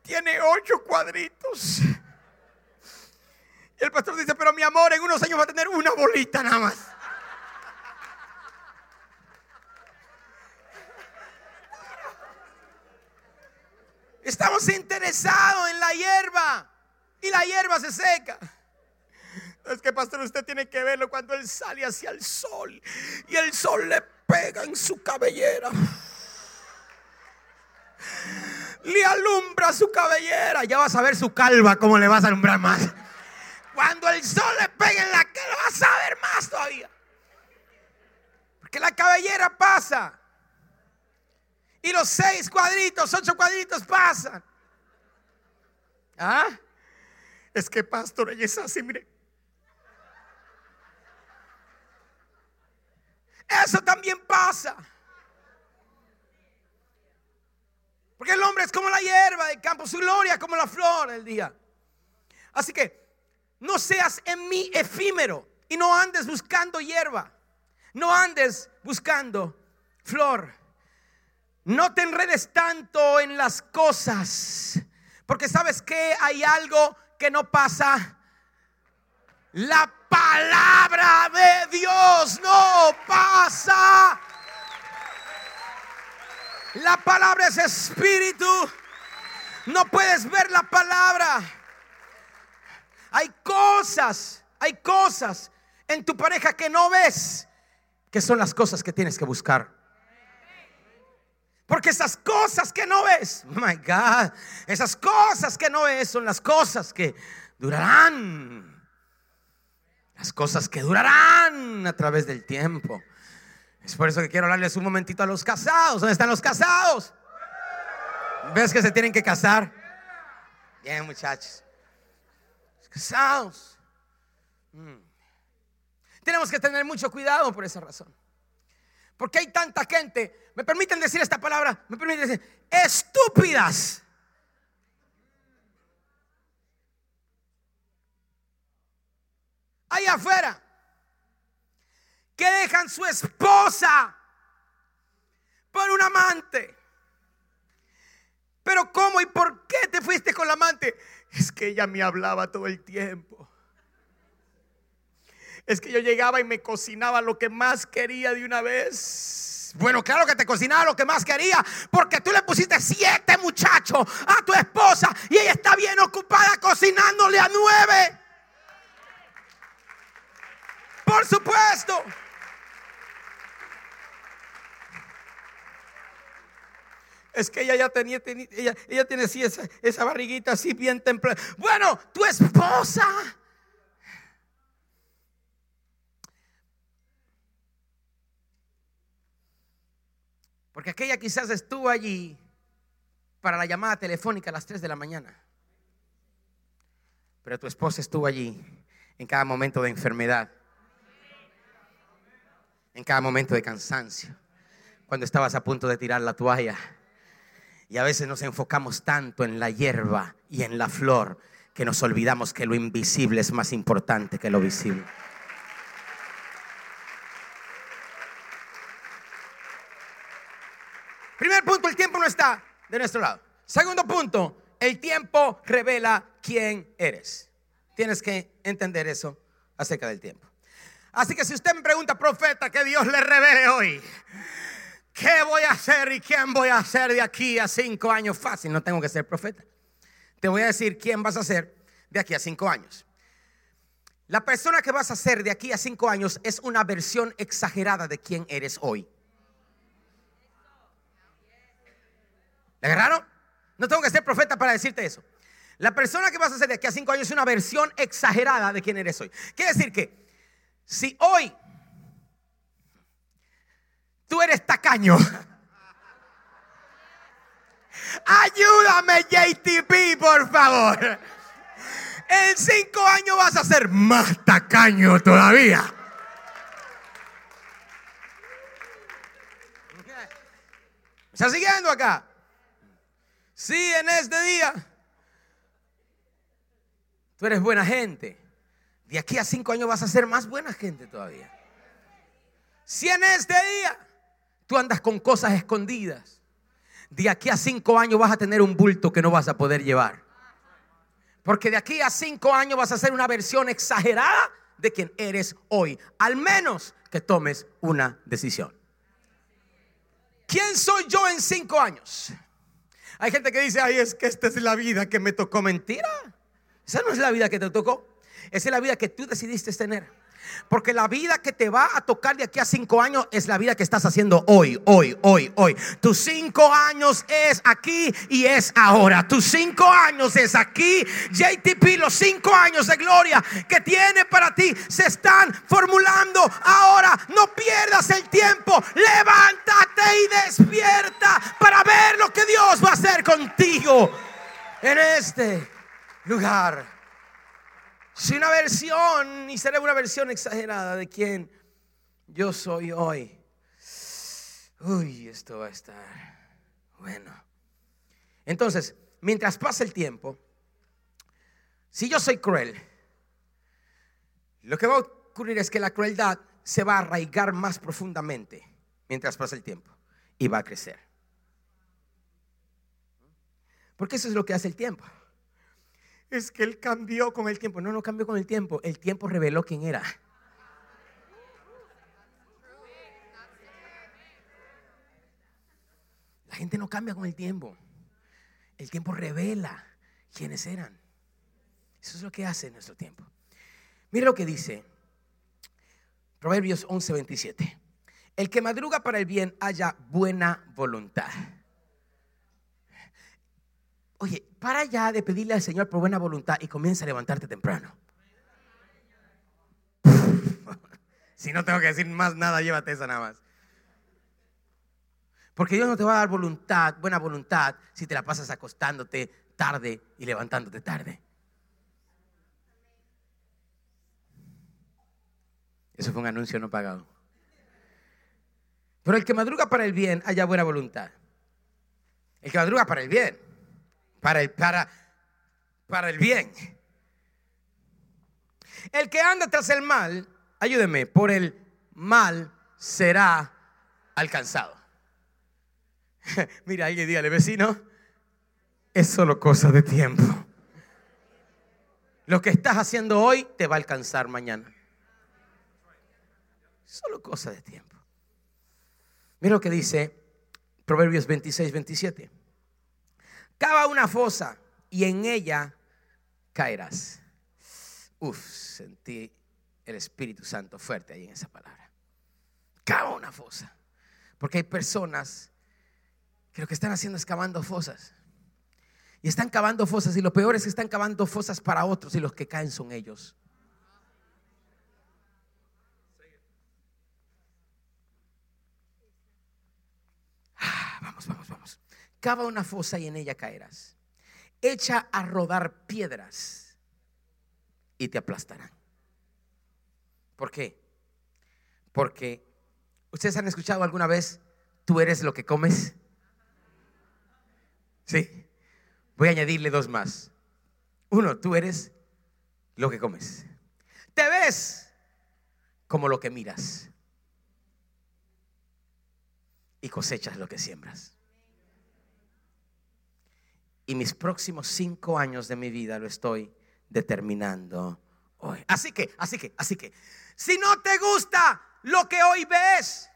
Tiene ocho cuadritos. Y el pastor dice, pero mi amor, en unos años va a tener una bolita nada más. Estamos interesados en la hierba y la hierba se seca. Es que, pastor, usted tiene que verlo cuando él sale hacia el sol y el sol le pega en su cabellera. Le alumbra su cabellera. Ya vas a ver su calva, cómo le vas a alumbrar más. Cuando el sol le pegue en la cara, vas a ver más todavía. Porque la cabellera pasa. Y los seis cuadritos, ocho cuadritos pasan. ¿Ah? Es que pastor, ella es así, mire. Eso también pasa. Porque el hombre es como la hierba del campo, su gloria como la flor del día. Así que no seas en mí efímero y no andes buscando hierba. No andes buscando flor. No te enredes tanto en las cosas. Porque sabes que hay algo que no pasa. La palabra de Dios no pasa. La palabra es espíritu. No puedes ver la palabra. Hay cosas, hay cosas en tu pareja que no ves, que son las cosas que tienes que buscar. Porque esas cosas que no ves, my God, esas cosas que no ves son las cosas que durarán. Las cosas que durarán a través del tiempo. Es por eso que quiero hablarles un momentito a los casados. ¿Dónde están los casados? ¿Ves que se tienen que casar? Bien, muchachos casados. Mm. Tenemos que tener mucho cuidado por esa razón. Porque hay tanta gente, me permiten decir esta palabra, me permiten decir, estúpidas. Ahí afuera, que dejan su esposa por un amante. Pero ¿cómo y por qué te fuiste con la amante? Es que ella me hablaba todo el tiempo. Es que yo llegaba y me cocinaba lo que más quería de una vez. Bueno, claro que te cocinaba lo que más quería, porque tú le pusiste siete muchachos a tu esposa y ella está bien ocupada cocinándole a nueve. Por supuesto. Es que ella ya tenía, ella tiene así esa, esa barriguita así bien templada. Bueno, tu esposa. Porque aquella quizás estuvo allí para la llamada telefónica a las 3 de la mañana. Pero tu esposa estuvo allí en cada momento de enfermedad, en cada momento de cansancio, cuando estabas a punto de tirar la toalla. Y a veces nos enfocamos tanto en la hierba y en la flor que nos olvidamos que lo invisible es más importante que lo visible. Primer punto, el tiempo no está de nuestro lado. Segundo punto, el tiempo revela quién eres. Tienes que entender eso acerca del tiempo. Así que si usted me pregunta, profeta, que Dios le revele hoy, ¿qué voy a hacer y quién voy a ser de aquí a cinco años? Fácil, no tengo que ser profeta. Te voy a decir quién vas a ser de aquí a cinco años. La persona que vas a ser de aquí a cinco años es una versión exagerada de quién eres hoy. ¿Le agarraron? No tengo que ser profeta para decirte eso. La persona que vas a ser de aquí a cinco años es una versión exagerada de quién eres hoy. Quiere decir que si hoy tú eres ayúdame JTP, por favor. En cinco años vas a ser más tacaño todavía. ¿Me está siguiendo acá? Sí, en este día. Tú eres buena gente. De aquí a cinco años vas a ser más buena gente todavía. Si en este día tú andas con cosas escondidas, de aquí a cinco años vas a tener un bulto que no vas a poder llevar. Porque de aquí a cinco años vas a ser una versión exagerada de quien eres hoy. Al menos que tomes una decisión. ¿Quién soy yo en cinco años? Hay gente que dice, ay, es que esta es la vida que me tocó. Mentira. Esa no es la vida que te tocó. Esa es la vida que tú decidiste tener. Porque la vida que te va a tocar de aquí a cinco años es la vida que estás haciendo hoy, hoy, hoy, hoy. Tus cinco años es aquí y es ahora. Tus cinco años es aquí. JTP, los cinco años de gloria que tiene para ti se están formulando ahora. No pierdas el tiempo. Levántate y despierta para ver lo que Dios va a hacer contigo en este lugar. Si una versión, y será una versión exagerada de quien yo soy hoy. Uy, esto va a estar bueno. Entonces, mientras pasa el tiempo, si yo soy cruel, lo que va a ocurrir es que la crueldad se va a arraigar más profundamente mientras pasa el tiempo y va a crecer. Porque eso es lo que hace el tiempo es que él cambió con el tiempo. No, no cambió con el tiempo. El tiempo reveló quién era. La gente no cambia con el tiempo. El tiempo revela quiénes eran. Eso es lo que hace en nuestro tiempo. Mire lo que dice Proverbios 11:27. El que madruga para el bien haya buena voluntad. Oye, para ya de pedirle al Señor por buena voluntad y comienza a levantarte temprano. si no tengo que decir más nada, llévate esa nada más. Porque Dios no te va a dar voluntad, buena voluntad, si te la pasas acostándote tarde y levantándote tarde. Eso fue un anuncio no pagado. Pero el que madruga para el bien, haya buena voluntad. El que madruga para el bien para el, para, para el bien. El que anda tras el mal, ayúdeme, por el mal será alcanzado. Mira, alguien dígale, vecino, es solo cosa de tiempo. Lo que estás haciendo hoy te va a alcanzar mañana. Solo cosa de tiempo. Mira lo que dice Proverbios 26, 27 cava una fosa y en ella caerás. Uf, sentí el Espíritu Santo fuerte ahí en esa palabra. Cava una fosa. Porque hay personas que lo que están haciendo es cavando fosas. Y están cavando fosas y lo peor es que están cavando fosas para otros y los que caen son ellos. Ah, vamos, vamos. Cava una fosa y en ella caerás. Echa a rodar piedras y te aplastarán. ¿Por qué? Porque ustedes han escuchado alguna vez, tú eres lo que comes. Sí. Voy a añadirle dos más. Uno, tú eres lo que comes. Te ves como lo que miras. Y cosechas lo que siembras. Y mis próximos cinco años de mi vida lo estoy determinando hoy. Así que, así que, así que, si no te gusta lo que hoy ves,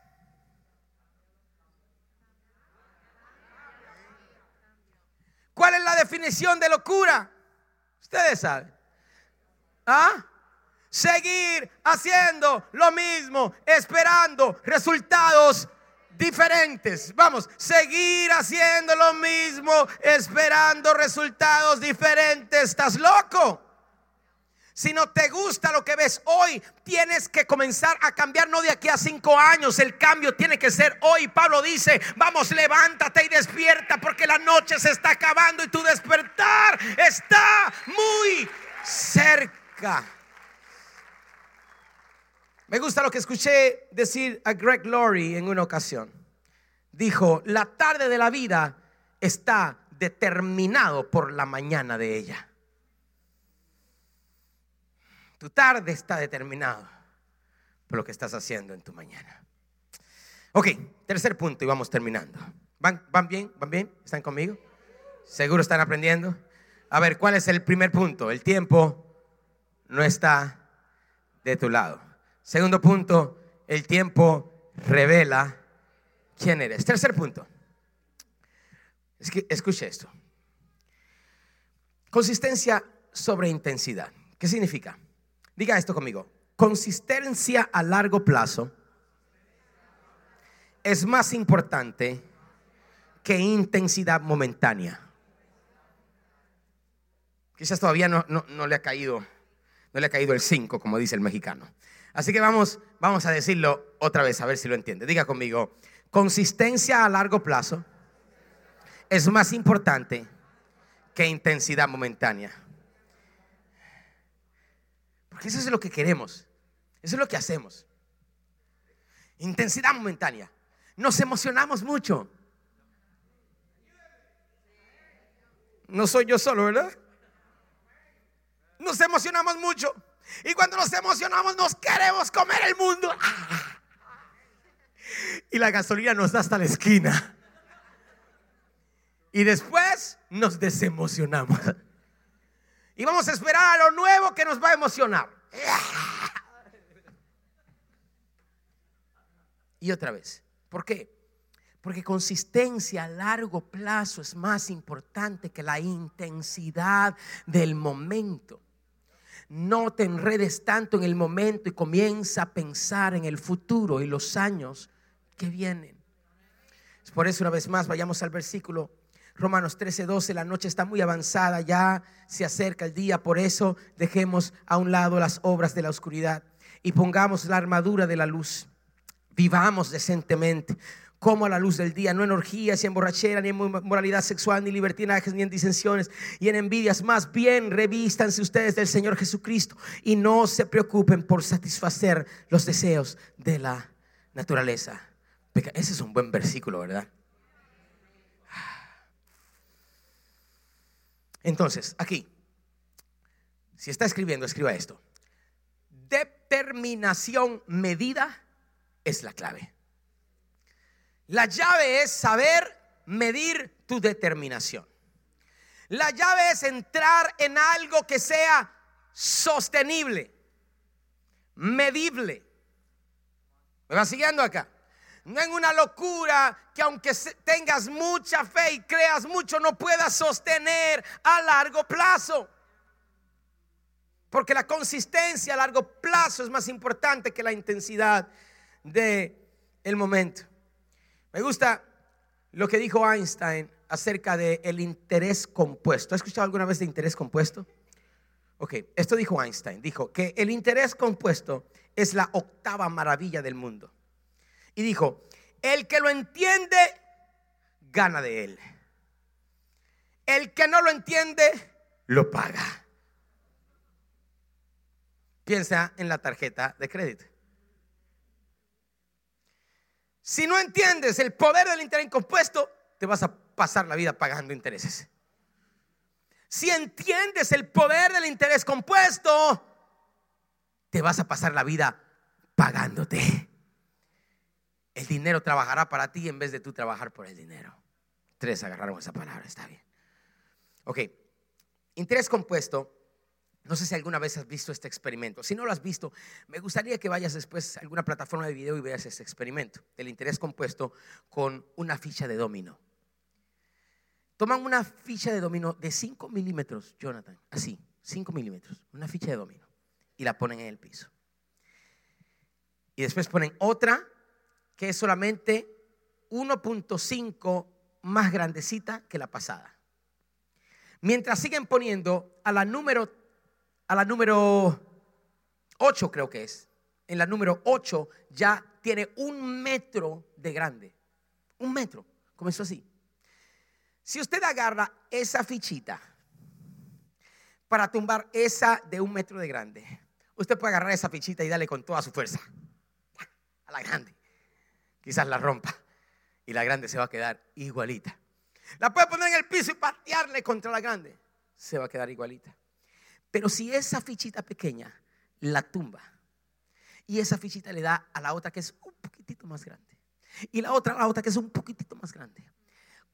¿cuál es la definición de locura? Ustedes saben. ¿Ah? Seguir haciendo lo mismo, esperando resultados diferentes. Vamos, seguir haciendo lo mismo, esperando resultados diferentes. ¿Estás loco? Si no te gusta lo que ves hoy, tienes que comenzar a cambiar, no de aquí a cinco años. El cambio tiene que ser hoy. Pablo dice, vamos, levántate y despierta porque la noche se está acabando y tu despertar está muy cerca. Me gusta lo que escuché decir a Greg Laurie en una ocasión. Dijo, la tarde de la vida está determinado por la mañana de ella. Tu tarde está determinado por lo que estás haciendo en tu mañana. Ok, tercer punto y vamos terminando. ¿Van, ¿Van bien? ¿Van bien? ¿Están conmigo? ¿Seguro están aprendiendo? A ver, ¿cuál es el primer punto? El tiempo no está de tu lado. Segundo punto, el tiempo revela quién eres. Tercer punto. Es escuche esto. Consistencia sobre intensidad. ¿Qué significa? Diga esto conmigo. Consistencia a largo plazo es más importante que intensidad momentánea. Quizás todavía no, no, le ha caído, no le ha caído el 5, como dice el mexicano. Así que vamos, vamos a decirlo otra vez, a ver si lo entiende. Diga conmigo, consistencia a largo plazo es más importante que intensidad momentánea. Porque eso es lo que queremos. Eso es lo que hacemos. Intensidad momentánea. Nos emocionamos mucho. No soy yo solo, ¿verdad? Nos emocionamos mucho. Y cuando nos emocionamos nos queremos comer el mundo. Y la gasolina nos da hasta la esquina. Y después nos desemocionamos. Y vamos a esperar a lo nuevo que nos va a emocionar. Y otra vez, ¿por qué? Porque consistencia a largo plazo es más importante que la intensidad del momento. No te enredes tanto en el momento y comienza a pensar en el futuro y los años que vienen. Por eso una vez más vayamos al versículo Romanos 13, 12, la noche está muy avanzada, ya se acerca el día, por eso dejemos a un lado las obras de la oscuridad y pongamos la armadura de la luz. Vivamos decentemente, como a la luz del día, no en orgías y en borrachera, ni en moralidad sexual, ni libertinajes, ni en disensiones, y en envidias. Más bien, revístanse ustedes del Señor Jesucristo y no se preocupen por satisfacer los deseos de la naturaleza. Ese es un buen versículo, ¿verdad? Entonces, aquí, si está escribiendo, escriba esto. Determinación medida es la clave. La llave es saber medir tu determinación. La llave es entrar en algo que sea sostenible, medible. ¿Me va siguiendo acá? No en una locura que aunque tengas mucha fe y creas mucho, no puedas sostener a largo plazo. Porque la consistencia a largo plazo es más importante que la intensidad de el momento. Me gusta lo que dijo Einstein acerca del el interés compuesto. ¿Has escuchado alguna vez de interés compuesto? Ok, esto dijo Einstein. Dijo que el interés compuesto es la octava maravilla del mundo. Y dijo, el que lo entiende, gana de él. El que no lo entiende, lo paga. Piensa en la tarjeta de crédito. Si no entiendes el poder del interés compuesto, te vas a pasar la vida pagando intereses. Si entiendes el poder del interés compuesto, te vas a pasar la vida pagándote. El dinero trabajará para ti en vez de tú trabajar por el dinero. Tres agarraron esa palabra, está bien. Ok, interés compuesto. No sé si alguna vez has visto este experimento. Si no lo has visto, me gustaría que vayas después a alguna plataforma de video y veas este experimento del interés compuesto con una ficha de domino. Toman una ficha de domino de 5 milímetros, Jonathan, así, 5 milímetros, una ficha de domino, y la ponen en el piso. Y después ponen otra que es solamente 1.5 más grandecita que la pasada. Mientras siguen poniendo a la número a la número 8 creo que es. En la número 8 ya tiene un metro de grande. Un metro. Comenzó así. Si usted agarra esa fichita para tumbar esa de un metro de grande, usted puede agarrar esa fichita y darle con toda su fuerza a la grande. Quizás la rompa y la grande se va a quedar igualita. La puede poner en el piso y patearle contra la grande. Se va a quedar igualita. Pero si esa fichita pequeña la tumba y esa fichita le da a la otra que es un poquitito más grande y la otra a la otra que es un poquitito más grande,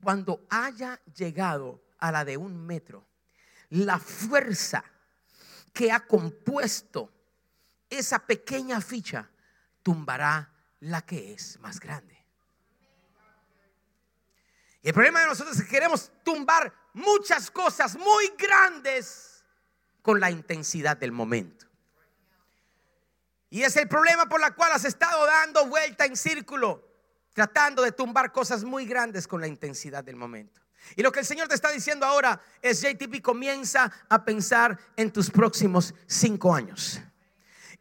cuando haya llegado a la de un metro, la fuerza que ha compuesto esa pequeña ficha tumbará la que es más grande. Y el problema de nosotros es que queremos tumbar muchas cosas muy grandes con la intensidad del momento. Y es el problema por la cual has estado dando vuelta en círculo, tratando de tumbar cosas muy grandes con la intensidad del momento. Y lo que el Señor te está diciendo ahora es, JTP, comienza a pensar en tus próximos cinco años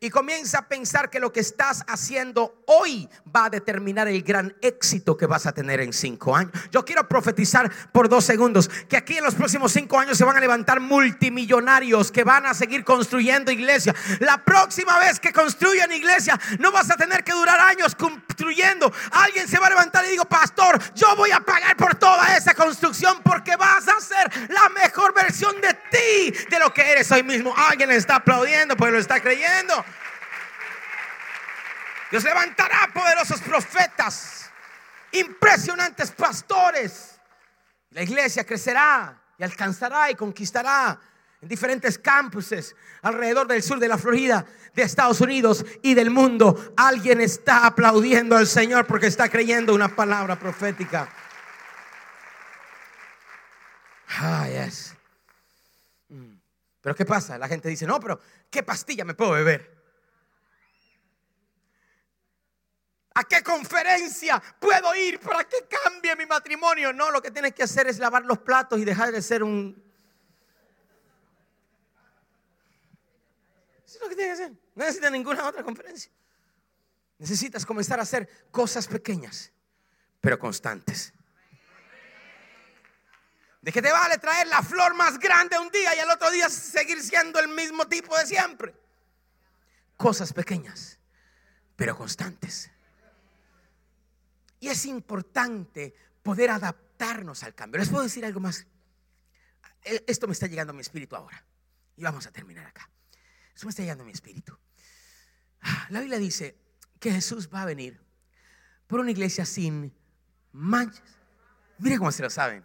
y comienza a pensar que lo que estás haciendo hoy va a determinar el gran éxito que vas a tener en cinco años. Yo quiero profetizar por dos segundos que aquí en los próximos cinco años se van a levantar multimillonarios que van a seguir construyendo iglesia. La próxima vez que construyan iglesia no vas a tener que durar años construyendo. Alguien se va a levantar y digo, pastor, yo voy a pagar por toda esa construcción porque vas a ser la mejor versión de ti, de lo que eres hoy mismo. Alguien está aplaudiendo porque lo está creyendo. Dios levantará poderosos profetas, impresionantes pastores. La iglesia crecerá y alcanzará y conquistará en diferentes campuses alrededor del sur de la Florida, de Estados Unidos y del mundo. Alguien está aplaudiendo al Señor porque está creyendo una palabra profética. Ah, yes. Mm. Pero ¿qué pasa? La gente dice, no, pero ¿qué pastilla me puedo beber? ¿A qué conferencia puedo ir para que cambie mi matrimonio? No, lo que tienes que hacer es lavar los platos y dejar de ser un... Eso es lo que tienes que hacer. No necesitas ninguna otra conferencia. Necesitas comenzar a hacer cosas pequeñas, pero constantes. ¿De qué te vale traer la flor más grande un día y al otro día seguir siendo el mismo tipo de siempre? Cosas pequeñas, pero constantes. Y es importante poder adaptarnos al cambio. Les puedo decir algo más. Esto me está llegando a mi espíritu ahora. Y vamos a terminar acá. Esto me está llegando a mi espíritu. La Biblia dice que Jesús va a venir por una iglesia sin manchas. Mire cómo se lo saben.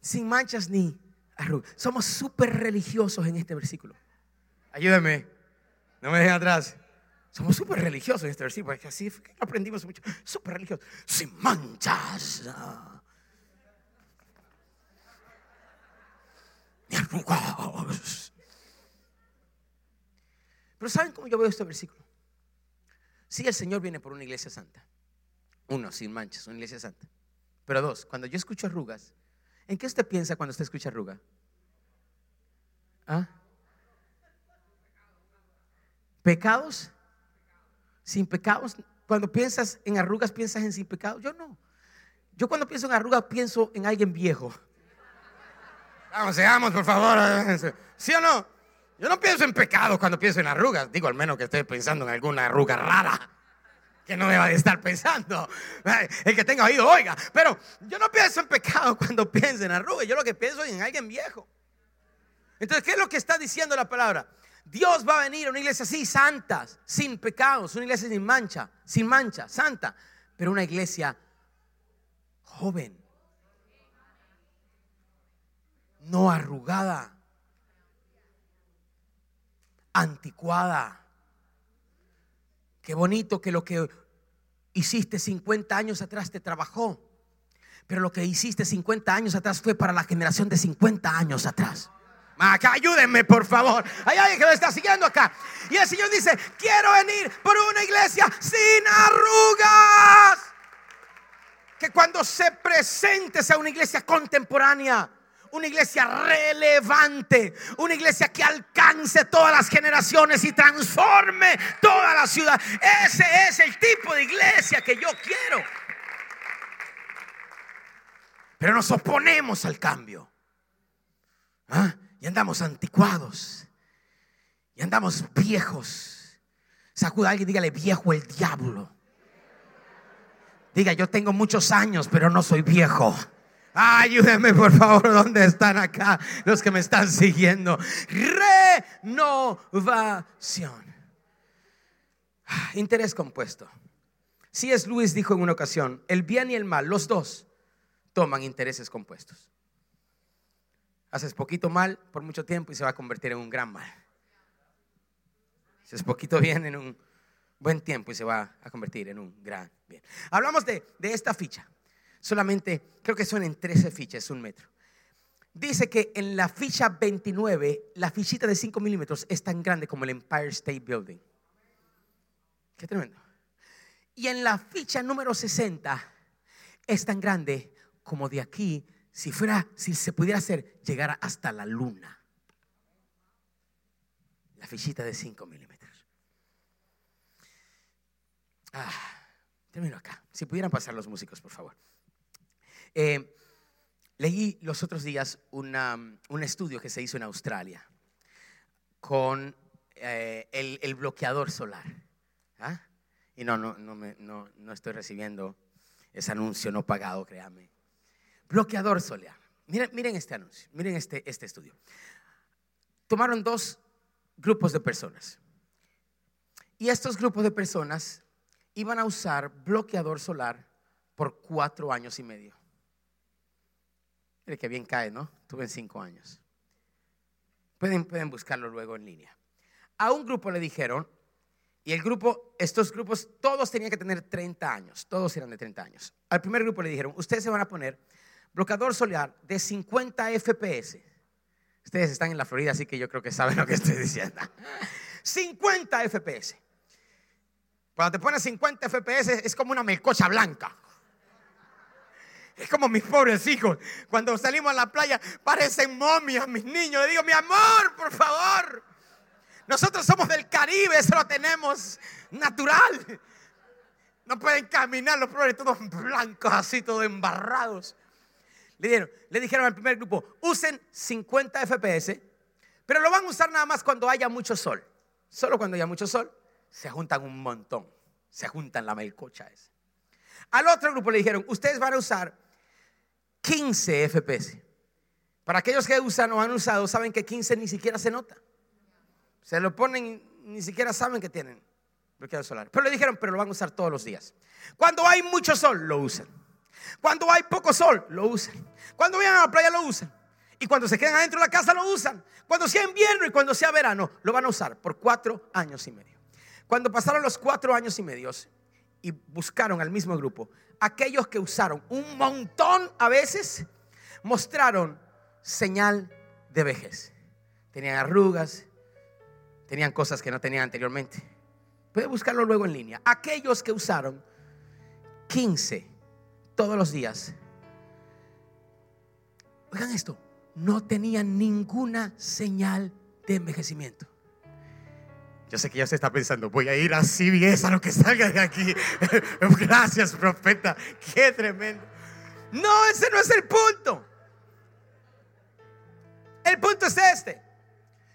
Sin manchas ni arrugas. Somos súper religiosos en este versículo. Ayúdame. No me dejen atrás. Somos súper religiosos en este versículo, porque así aprendimos mucho. Súper religiosos. Sin manchas. Pero ¿saben cómo yo veo este versículo? Si el Señor viene por una iglesia santa, uno sin manchas, una iglesia santa, Pero dos, cuando yo escucho arrugas, ¿en qué usted piensa cuando usted escucha arruga? ¿Ah? ¿Pecados? ¿Sin pecados? Cuando piensas en arrugas, piensas en sin pecados. Yo no. Yo cuando pienso en arrugas, pienso en alguien viejo. Vamos, seamos, por favor. ¿Sí o no? Yo no pienso en pecados cuando pienso en arrugas. Digo, al menos que estoy pensando en alguna arruga rara. Que no deba de estar pensando. El que tenga oído, oiga. Pero yo no pienso en pecado cuando pienso en arrugas. Yo lo que pienso es en alguien viejo. Entonces, ¿qué es lo que está diciendo la palabra? Dios va a venir a una iglesia así, santas, sin pecados, una iglesia sin mancha, sin mancha, santa, pero una iglesia joven, no arrugada, anticuada. Qué bonito que lo que hiciste 50 años atrás te trabajó, pero lo que hiciste 50 años atrás fue para la generación de 50 años atrás. Acá, ayúdenme, por favor. Hay alguien que me está siguiendo acá. Y el Señor dice: Quiero venir por una iglesia sin arrugas. Que cuando se presente sea una iglesia contemporánea, una iglesia relevante, una iglesia que alcance todas las generaciones y transforme toda la ciudad. Ese es el tipo de iglesia que yo quiero. Pero nos oponemos al cambio. ¿Ah? Y andamos anticuados y andamos viejos. Sacuda a alguien dígale viejo el diablo. Diga, yo tengo muchos años, pero no soy viejo. Ayúdenme por favor, ¿dónde están acá los que me están siguiendo? Renovación. Ah, interés compuesto. Si es Luis dijo en una ocasión, el bien y el mal, los dos toman intereses compuestos haces poquito mal por mucho tiempo y se va a convertir en un gran mal. Haces poquito bien en un buen tiempo y se va a convertir en un gran bien. Hablamos de, esta ficha. Solamente, creo que son en 13 fichas, un metro. Dice que en la ficha 29, la fichita de 5 milímetros es tan grande como el Empire State Building. Qué tremendo. Y en la ficha número 60 es tan grande como de aquí si fuera, si se pudiera hacer, llegar hasta la luna. La fichita de 5 milímetros. Ah, termino acá. Si pudieran pasar los músicos, por favor. Eh, leí los otros días un estudio que se hizo en Australia con eh, el, bloqueador solar. ¿Ah? Y no, no, no, me, no, no estoy recibiendo ese anuncio no pagado, créame. Bloqueador solar. Miren, este anuncio, miren este, este estudio. Tomaron dos grupos de personas. Y estos grupos de personas iban a usar bloqueador solar por cuatro años y medio. Mire que bien cae, ¿no? Tuve cinco años. Pueden, pueden buscarlo luego en línea. A un grupo le dijeron, y el grupo, estos grupos, todos tenían que tener 30 años, todos eran de 30 años. Al primer grupo le dijeron, ustedes se van a poner bloqueador solar de 50 FPS. Ustedes están en la Florida, así que yo creo que saben lo que estoy diciendo. 50 FPS. Cuando te pones 50 FPS es como una melcocha blanca. Es como mis pobres hijos. Cuando salimos a la playa parecen momias mis niños. Le digo, mi amor, por favor. Nosotros somos del Caribe, eso lo tenemos natural. No pueden caminar los pobres todos blancos, así, todos embarrados. Le, dijeron al primer grupo, usen 50 FPS, pero lo van a usar nada más cuando haya mucho sol. Solo cuando haya mucho sol, se juntan un montón. Se juntan la melcocha. Al otro grupo le dijeron, ustedes van a usar 15 FPS. Para aquellos que usan o han usado, saben que 15 ni siquiera se nota. Se lo ponen, ni siquiera saben que tienen bloqueador solar. Pero le dijeron, pero lo van a usar todos los días. Cuando hay mucho sol, lo usan. Cuando hay poco sol, lo usan. Cuando vayan a la playa, lo usan. Y cuando se quedan adentro de la casa, lo usan. Cuando sea invierno y cuando sea verano, lo van a usar por cuatro años y medio. Cuando pasaron los cuatro años y medio y buscaron al mismo grupo, aquellos que usaron un montón a veces, mostraron señal de vejez. Tenían arrugas, tenían cosas que no tenían anteriormente. Puede buscarlo luego en línea. Aquellos que usaron 15 todos los días oigan esto, no tenían ninguna señal de envejecimiento. Yo sé que ya se está pensando, voy a ir a CBS a lo que salga de aquí. Gracias, profeta. Qué tremendo. No, ese no es el punto. El punto es este.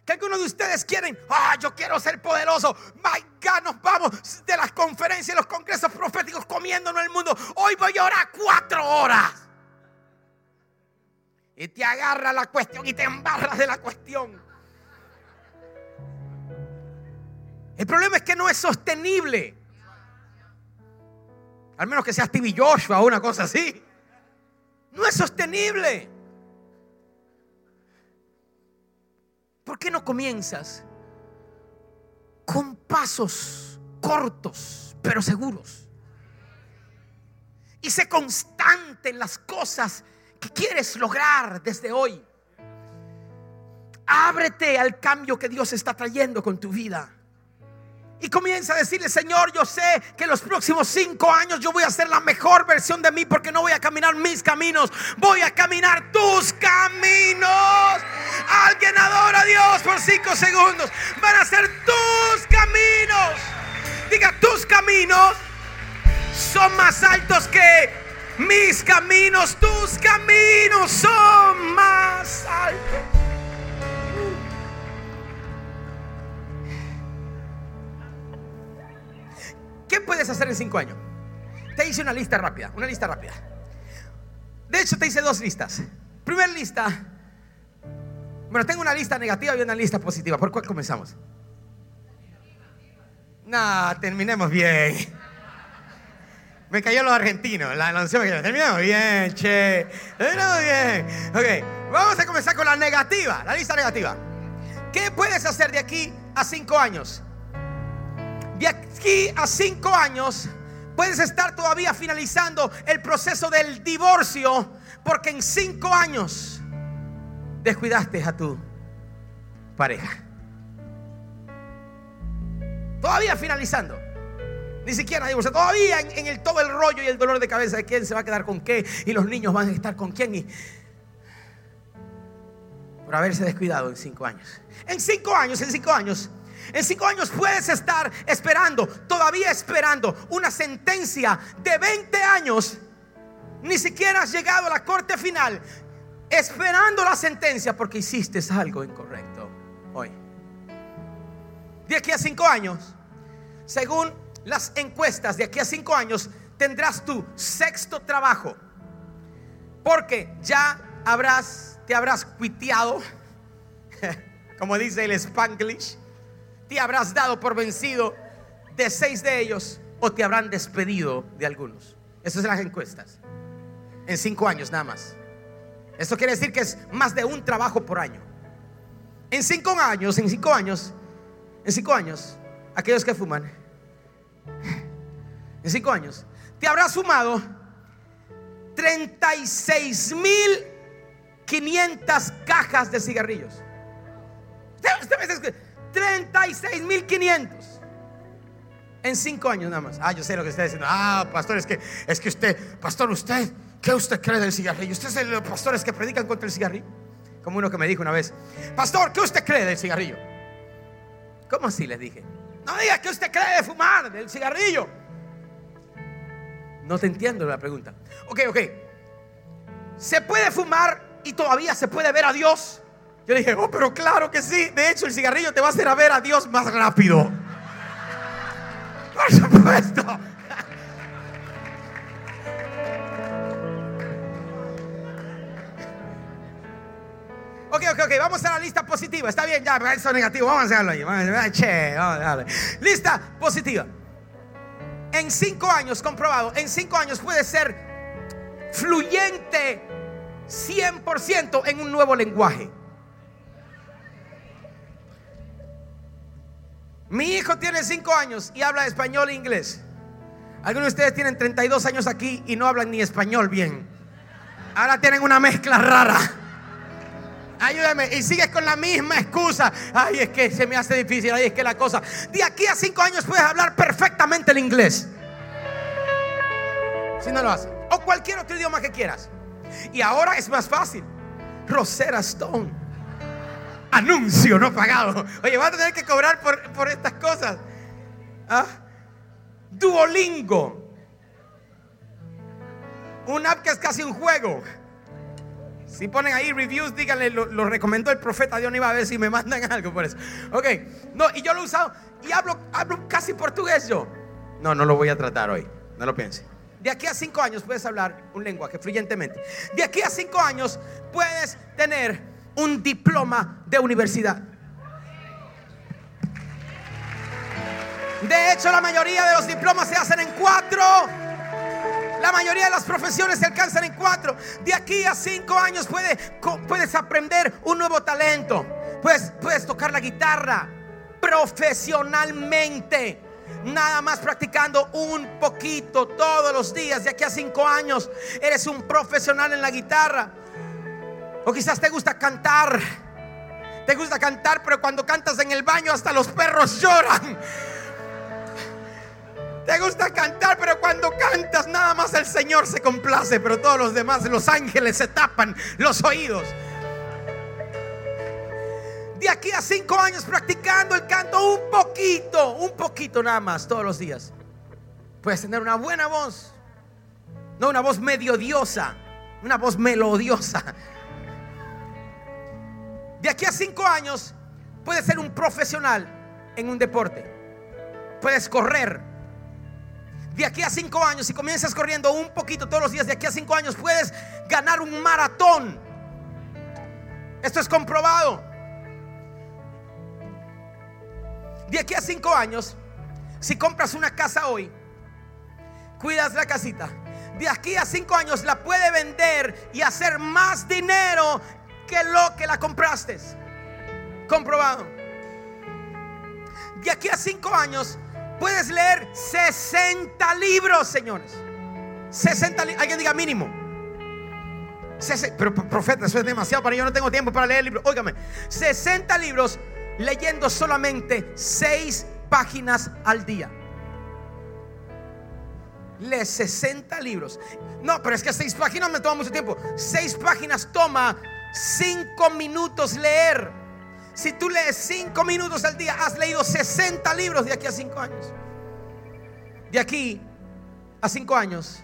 Que algunos de ustedes quieren, ah, yo quiero ser poderoso. My God, nos vamos de las conferencias, los congresos proféticos comiéndonos el mundo. Hoy voy a orar cuatro horas. Y te agarra la cuestión y te embarras de la cuestión. El problema es que no es sostenible. Al menos que sea Stevie Joshua o una cosa así. No es sostenible. ¿Por qué no comienzas con pasos cortos pero seguros? Y sé constante en las cosas que quieres lograr desde hoy. Ábrete al cambio que Dios está trayendo con tu vida. Y comienza a decirle, Señor, yo sé que los próximos cinco años yo voy a ser la mejor versión de mí porque no voy a caminar mis caminos, voy a caminar tus caminos. Alguien adora a Dios por cinco segundos. Van a ser tus caminos. Diga, tus caminos son más altos que mis caminos. Tus caminos son más altos. ¿Qué puedes hacer en cinco años? Te hice una lista rápida, una lista rápida. De hecho, te hice dos listas. Primera lista. Bueno, tengo una lista negativa y una lista positiva. ¿Por cuál comenzamos? No, terminemos bien. Me cayó los argentinos, la anunció Terminemos bien, che. Terminemos bien. Ok, vamos a comenzar con la negativa, la lista negativa. ¿Qué puedes hacer de aquí a cinco años? De aquí a cinco años puedes estar todavía finalizando el proceso del divorcio porque en cinco años descuidaste a tu pareja. Todavía finalizando. Ni siquiera divorcio. Todavía en, el todo el rollo y el dolor de cabeza de quién se va a quedar con qué y los niños van a estar con quién. Y, por haberse descuidado en cinco años. En cinco años, en cinco años, en cinco años puedes estar esperando, todavía esperando una sentencia de 20 años. Ni siquiera has llegado a la corte final esperando la sentencia porque hiciste algo incorrecto hoy. De aquí a cinco años, según las encuestas, de aquí a cinco años tendrás tu sexto trabajo. Porque ya habrás, te habrás cuiteado, como dice el Spanglish te habrás dado por vencido de seis de ellos o te habrán despedido de algunos. Eso es las encuestas. En cinco años nada más. Eso quiere decir que es más de un trabajo por año. En cinco años, en cinco años, en cinco años, aquellos que fuman, en cinco años, te habrás fumado 36 mil 500 cajas de cigarrillos. Usted, 36.500 en cinco años nada más. Ah, yo sé lo que está diciendo. Ah, pastor, es que, es que usted, pastor, usted, ¿qué usted cree del cigarrillo? ¿Usted es el los pastores que predican contra el cigarrillo? Como uno que me dijo una vez, pastor, ¿qué usted cree del cigarrillo? ¿Cómo así les dije? No diga que usted cree de fumar, del cigarrillo. No te entiendo la pregunta. Ok, ok. ¿Se puede fumar y todavía se puede ver a Dios? Yo dije, oh, pero claro que sí. De hecho, el cigarrillo te va a hacer a ver a Dios más rápido. Por supuesto. Ok, ok, ok, vamos a la lista positiva. Está bien, ya, eso negativo. Vamos a hacerlo ahí. Vamos a, che, vamos. Lista positiva. En cinco años, comprobado, en cinco años puede ser fluyente 100% en un nuevo lenguaje. Mi hijo tiene 5 años y habla español e inglés. Algunos de ustedes tienen 32 años aquí y no hablan ni español bien. Ahora tienen una mezcla rara. Ayúdame. Y sigues con la misma excusa. Ay, es que se me hace difícil. Ay, es que la cosa. De aquí a 5 años puedes hablar perfectamente el inglés. Si no lo haces. O cualquier otro idioma que quieras. Y ahora es más fácil. Rosetta Stone. Anuncio no pagado. Oye, va a tener que cobrar por, por estas cosas. ¿Ah? Duolingo. Un app que es casi un juego. Si ponen ahí reviews, díganle, lo, lo recomendó el profeta Dios, iba a ver si me mandan algo por eso. Ok, no, y yo lo he usado y hablo, hablo casi portugués yo. No, no lo voy a tratar hoy, no lo piense. De aquí a cinco años puedes hablar un lenguaje fluyentemente. De aquí a cinco años puedes tener un diploma de universidad. De hecho, la mayoría de los diplomas se hacen en cuatro. La mayoría de las profesiones se alcanzan en cuatro. De aquí a cinco años puedes aprender un nuevo talento. Puedes, puedes tocar la guitarra profesionalmente. Nada más practicando un poquito todos los días. De aquí a cinco años eres un profesional en la guitarra. O quizás te gusta cantar. Te gusta cantar, pero cuando cantas en el baño hasta los perros lloran. Te gusta cantar, pero cuando cantas nada más el Señor se complace, pero todos los demás, los ángeles se tapan los oídos. De aquí a cinco años practicando el canto un poquito, un poquito nada más, todos los días. Puedes tener una buena voz, no una voz medio diosa, una voz melodiosa. De aquí a cinco años puedes ser un profesional en un deporte. Puedes correr, de aquí a cinco años, si comienzas corriendo un poquito todos los días, de aquí a cinco años puedes ganar un maratón. Esto es comprobado. De aquí a cinco años, si compras una casa hoy, cuidas la casita. De aquí a cinco años la puede vender y hacer más dinero que lo que la compraste. Comprobado. De aquí a cinco años puedes leer 60 libros, señores. 60 libros. Alguien diga mínimo. Pero pro- profeta, eso es demasiado para yo no tengo tiempo para leer libros. Óigame, 60 libros leyendo solamente 6 páginas al día. Lee 60 libros. No, pero es que 6 páginas me toma mucho tiempo. 6 páginas toma 5 minutos leer. Si tú lees 5 minutos al día, has leído 60 libros de aquí a 5 años. De aquí a 5 años,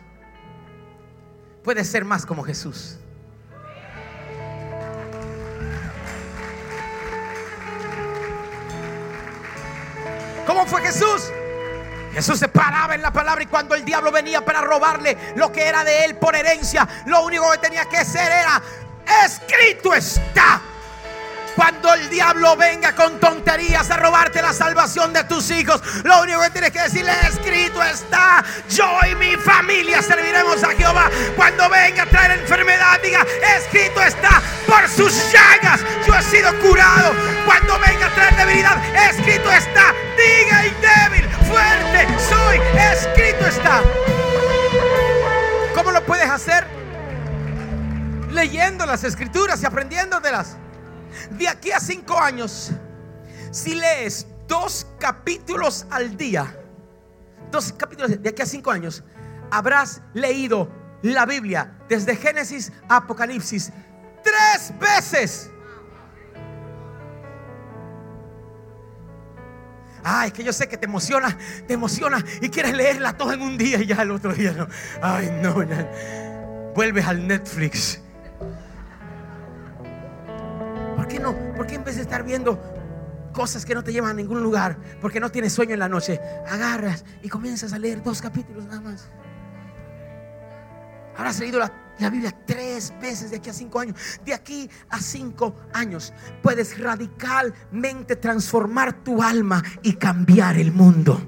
puedes ser más como Jesús. ¿Cómo fue Jesús? Jesús se paraba en la palabra y cuando el diablo venía para robarle lo que era de él por herencia, lo único que tenía que hacer era, escrito está. Cuando el diablo venga con tonterías a robarte la salvación de tus hijos, lo único que tienes que decirle, escrito está, yo y mi familia serviremos a Jehová. Cuando venga a traer enfermedad, diga, escrito está, por sus llagas yo he sido curado. Cuando venga a traer debilidad, escrito está, diga y débil, fuerte soy, escrito está. ¿Cómo lo puedes hacer? Leyendo las escrituras y aprendiéndotelas. De aquí a cinco años, si lees dos capítulos al día, dos capítulos de aquí a cinco años, habrás leído la Biblia desde Génesis a Apocalipsis tres veces. Ay, que yo sé que te emociona, te emociona y quieres leerla toda en un día y ya el otro día no. Ay, no, vuelves al Netflix. ¿Por qué no? ¿Por qué en vez de estar viendo cosas que no te llevan a ningún lugar, porque no tienes sueño en la noche, agarras y comienzas a leer dos capítulos nada más? Habrás leído la, la Biblia tres veces de aquí a cinco años. De aquí a cinco años puedes radicalmente transformar tu alma y cambiar el mundo.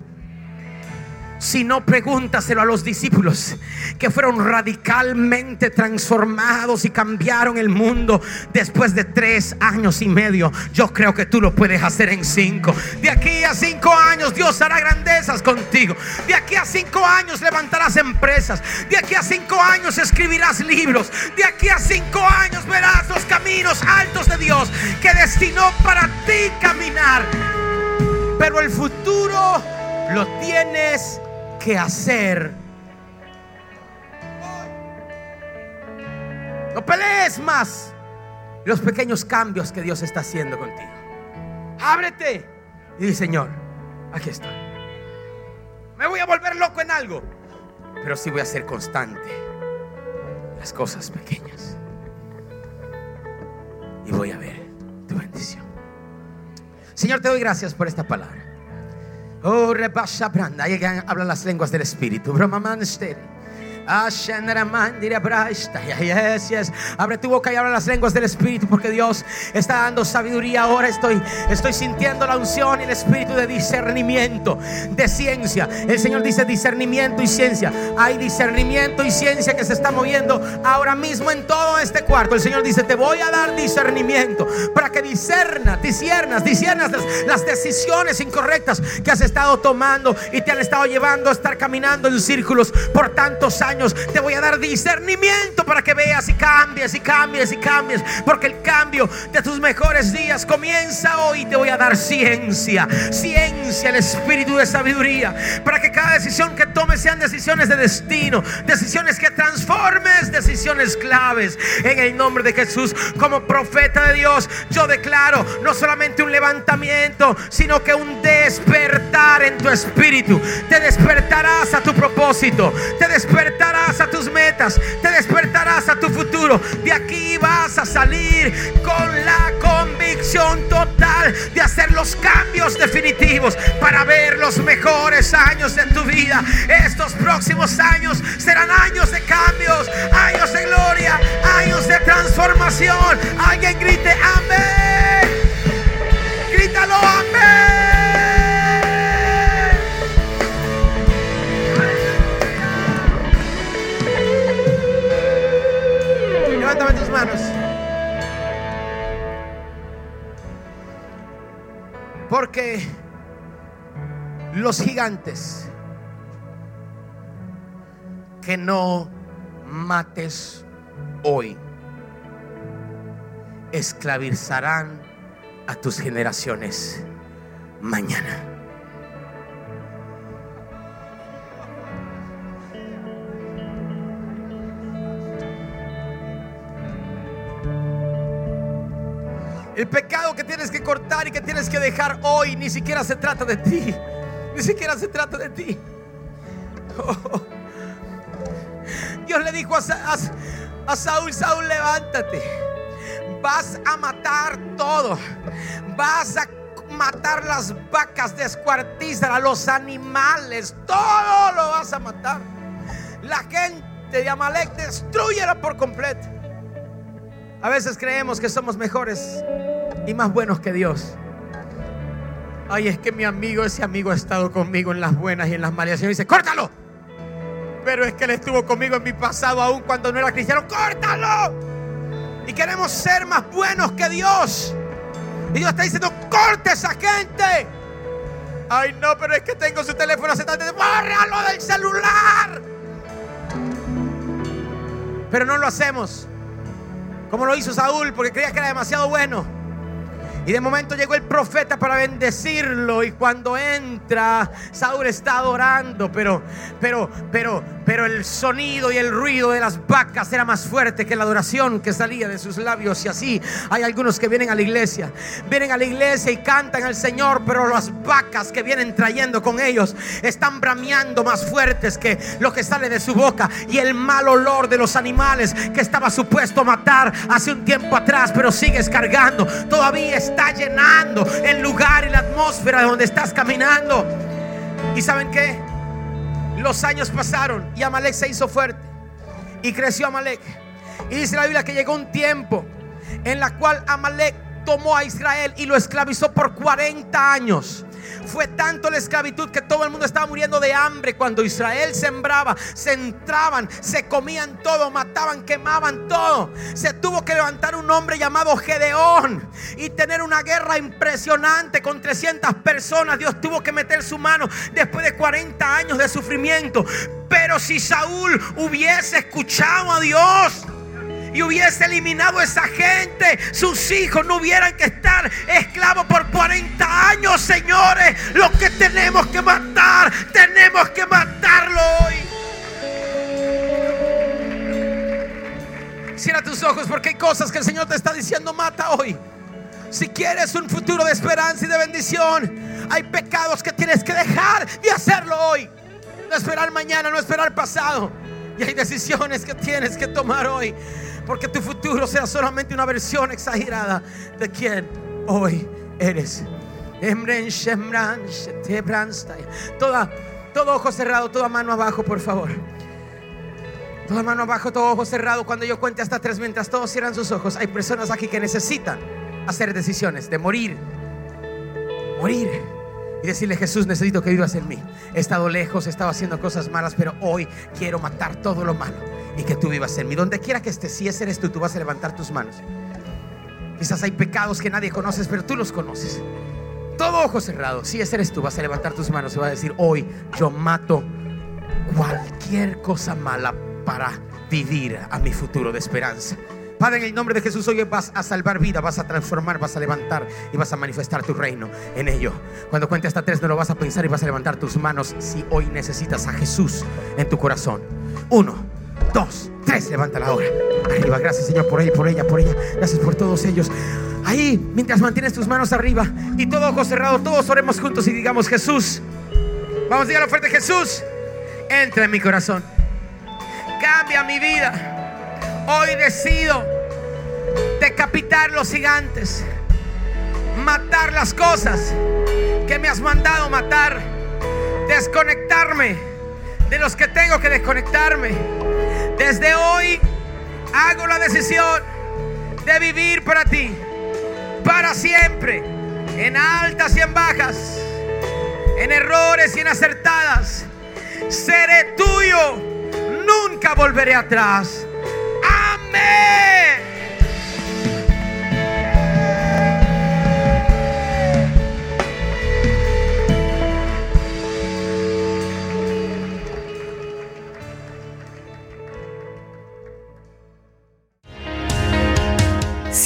Si no, pregúntaselo a los discípulos que fueron radicalmente transformados y cambiaron el mundo después de tres años y medio. Yo creo que tú lo puedes hacer en cinco. De aquí a cinco años Dios hará grandezas contigo. De aquí a cinco años levantarás empresas. De aquí a cinco años escribirás libros. De aquí a cinco años verás los caminos altos de Dios que destinó para ti caminar. Pero el futuro lo tienes que hacer. No pelees más. los pequeños cambios que Dios está haciendo contigo. Ábrete y di, Señor, aquí estoy. Me voy a volver loco en algo, pero sí voy a ser constante las cosas pequeñas. Y voy a ver tu bendición. Señor, te doy gracias por esta palabra. Oh, repasa branda. Ahí hablan las lenguas del Espíritu. Estéril. Abre tu boca y habla las lenguas del Espíritu porque Dios está dando sabiduría. Ahora estoy, estoy sintiendo la unción y el espíritu de discernimiento, de ciencia. El Señor dice discernimiento y ciencia. Hay discernimiento y ciencia que se está moviendo ahora mismo en todo este cuarto. El Señor dice, te voy a dar discernimiento para que discernas, discernas, discernas las, las decisiones incorrectas que has estado tomando y te han estado llevando a estar caminando en círculos por tantos años te voy a dar discernimiento para que veas y cambies y cambies y cambies. Porque el cambio de tus mejores días comienza hoy. Te voy a dar ciencia, ciencia, el espíritu de sabiduría. Para que cada decisión que tomes sean decisiones de destino, decisiones que transformes, decisiones claves. En el nombre de Jesús, como profeta de Dios, yo declaro no solamente un levantamiento, sino que un despertar en tu espíritu. Te despertarás a tu propósito. Te despertarás a tus metas, te despertarás a tu futuro. De aquí vas a salir con la convicción total de hacer los cambios definitivos para ver los mejores años de tu vida. Estos próximos años serán años de cambios, años de gloria, años de transformación. Alguien grite amén. Grítalo amén. Tus manos. Porque los gigantes que no mates hoy esclavizarán a tus generaciones mañana. El pecado que tienes que cortar y que tienes que dejar hoy ni siquiera se trata de ti. Ni siquiera se trata de ti. Oh. Dios le dijo a, a, Saúl, Saúl, levántate. Vas a matar todo. Vas a matar las vacas, descuartízalas, los animales. Todo lo vas a matar. La gente de Amalek, destruyela por completo. A veces creemos que somos mejores y más buenos que Dios. Ay, es que mi amigo, ese amigo ha estado conmigo en las buenas y en las malas. Y dice, córtalo. Pero es que él estuvo conmigo en mi pasado, aún cuando no era cristiano. Córtalo. Y queremos ser más buenos que Dios. Y Dios está diciendo, corte esa gente. Ay, no, pero es que tengo su teléfono hace tanto Bórralo del celular. Pero no lo hacemos. Como lo hizo Saúl, porque creía que era demasiado bueno. Y de momento llegó el profeta para bendecirlo. Y cuando entra, Saúl está adorando. Pero, pero, pero, pero el sonido y el ruido de las vacas era más fuerte que la adoración que salía de sus labios. Y así hay algunos que vienen a la iglesia. Vienen a la iglesia y cantan al Señor. Pero las vacas que vienen trayendo con ellos están brameando más fuertes que lo que sale de su boca. Y el mal olor de los animales que estaba supuesto matar hace un tiempo atrás. Pero sigues cargando. Todavía está llenando el lugar y la atmósfera donde estás caminando. ¿Y saben qué? Los años pasaron y Amalek se hizo fuerte. Y creció Amalek. Y dice la Biblia que llegó un tiempo en la cual Amalek tomó a Israel y lo esclavizó por 40 años. Fue tanto la esclavitud que todo el mundo estaba muriendo de hambre. Cuando Israel sembraba, se entraban, se comían todo, mataban, quemaban todo. Se tuvo que levantar un hombre llamado Gedeón y tener una guerra impresionante con 300 personas. Dios tuvo que meter su mano después de 40 años de sufrimiento. Pero si Saúl hubiese escuchado a Dios, y hubiese eliminado a esa gente, sus hijos no hubieran que estar esclavos por 40 años, señores. Lo que tenemos que matar, tenemos que matarlo hoy. Cierra tus ojos porque hay cosas que el Señor te está diciendo, mata hoy. Si quieres un futuro de esperanza y de bendición, hay pecados que tienes que dejar y hacerlo hoy. No esperar mañana, no esperar pasado. Y hay decisiones que tienes que tomar hoy. Porque tu futuro sea solamente una versión exagerada de quien hoy eres. Toda, todo ojo cerrado, toda mano abajo, por favor. Toda mano abajo, todo ojo cerrado. Cuando yo cuente hasta tres, mientras todos cierran sus ojos, hay personas aquí que necesitan hacer decisiones de morir. Morir. Y decirle, Jesús, necesito que vivas en mí. He estado lejos, he estado haciendo cosas malas, pero hoy quiero matar todo lo malo y que tú vivas en mí. Donde quiera que estés, si ese eres tú, tú vas a levantar tus manos. Quizás hay pecados que nadie conoces, pero tú los conoces. Todo ojo cerrado. Si ese eres tú, vas a levantar tus manos y vas a decir, hoy yo mato cualquier cosa mala para vivir a mi futuro de esperanza. Padre, en el nombre de Jesús, hoy vas a salvar vida, vas a transformar, vas a levantar y vas a manifestar tu reino en ello. Cuando cuente hasta tres, no lo vas a pensar y vas a levantar tus manos si hoy necesitas a Jesús en tu corazón. Uno, dos, tres, levántala ahora. Arriba, gracias Señor por ella, por ella, por ella. Gracias por todos ellos. Ahí, mientras mantienes tus manos arriba y todo ojo cerrado, todos oremos juntos y digamos Jesús. Vamos, a dígalo fuerte, Jesús. Entra en mi corazón. Cambia mi vida. Hoy decido decapitar los gigantes, matar las cosas que me has mandado matar, desconectarme de los que tengo que desconectarme. Desde hoy hago la decisión de vivir para ti, para siempre, en altas y en bajas, en errores y en acertadas. Seré tuyo, nunca volveré atrás. Amém.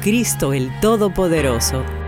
Cristo el Todopoderoso.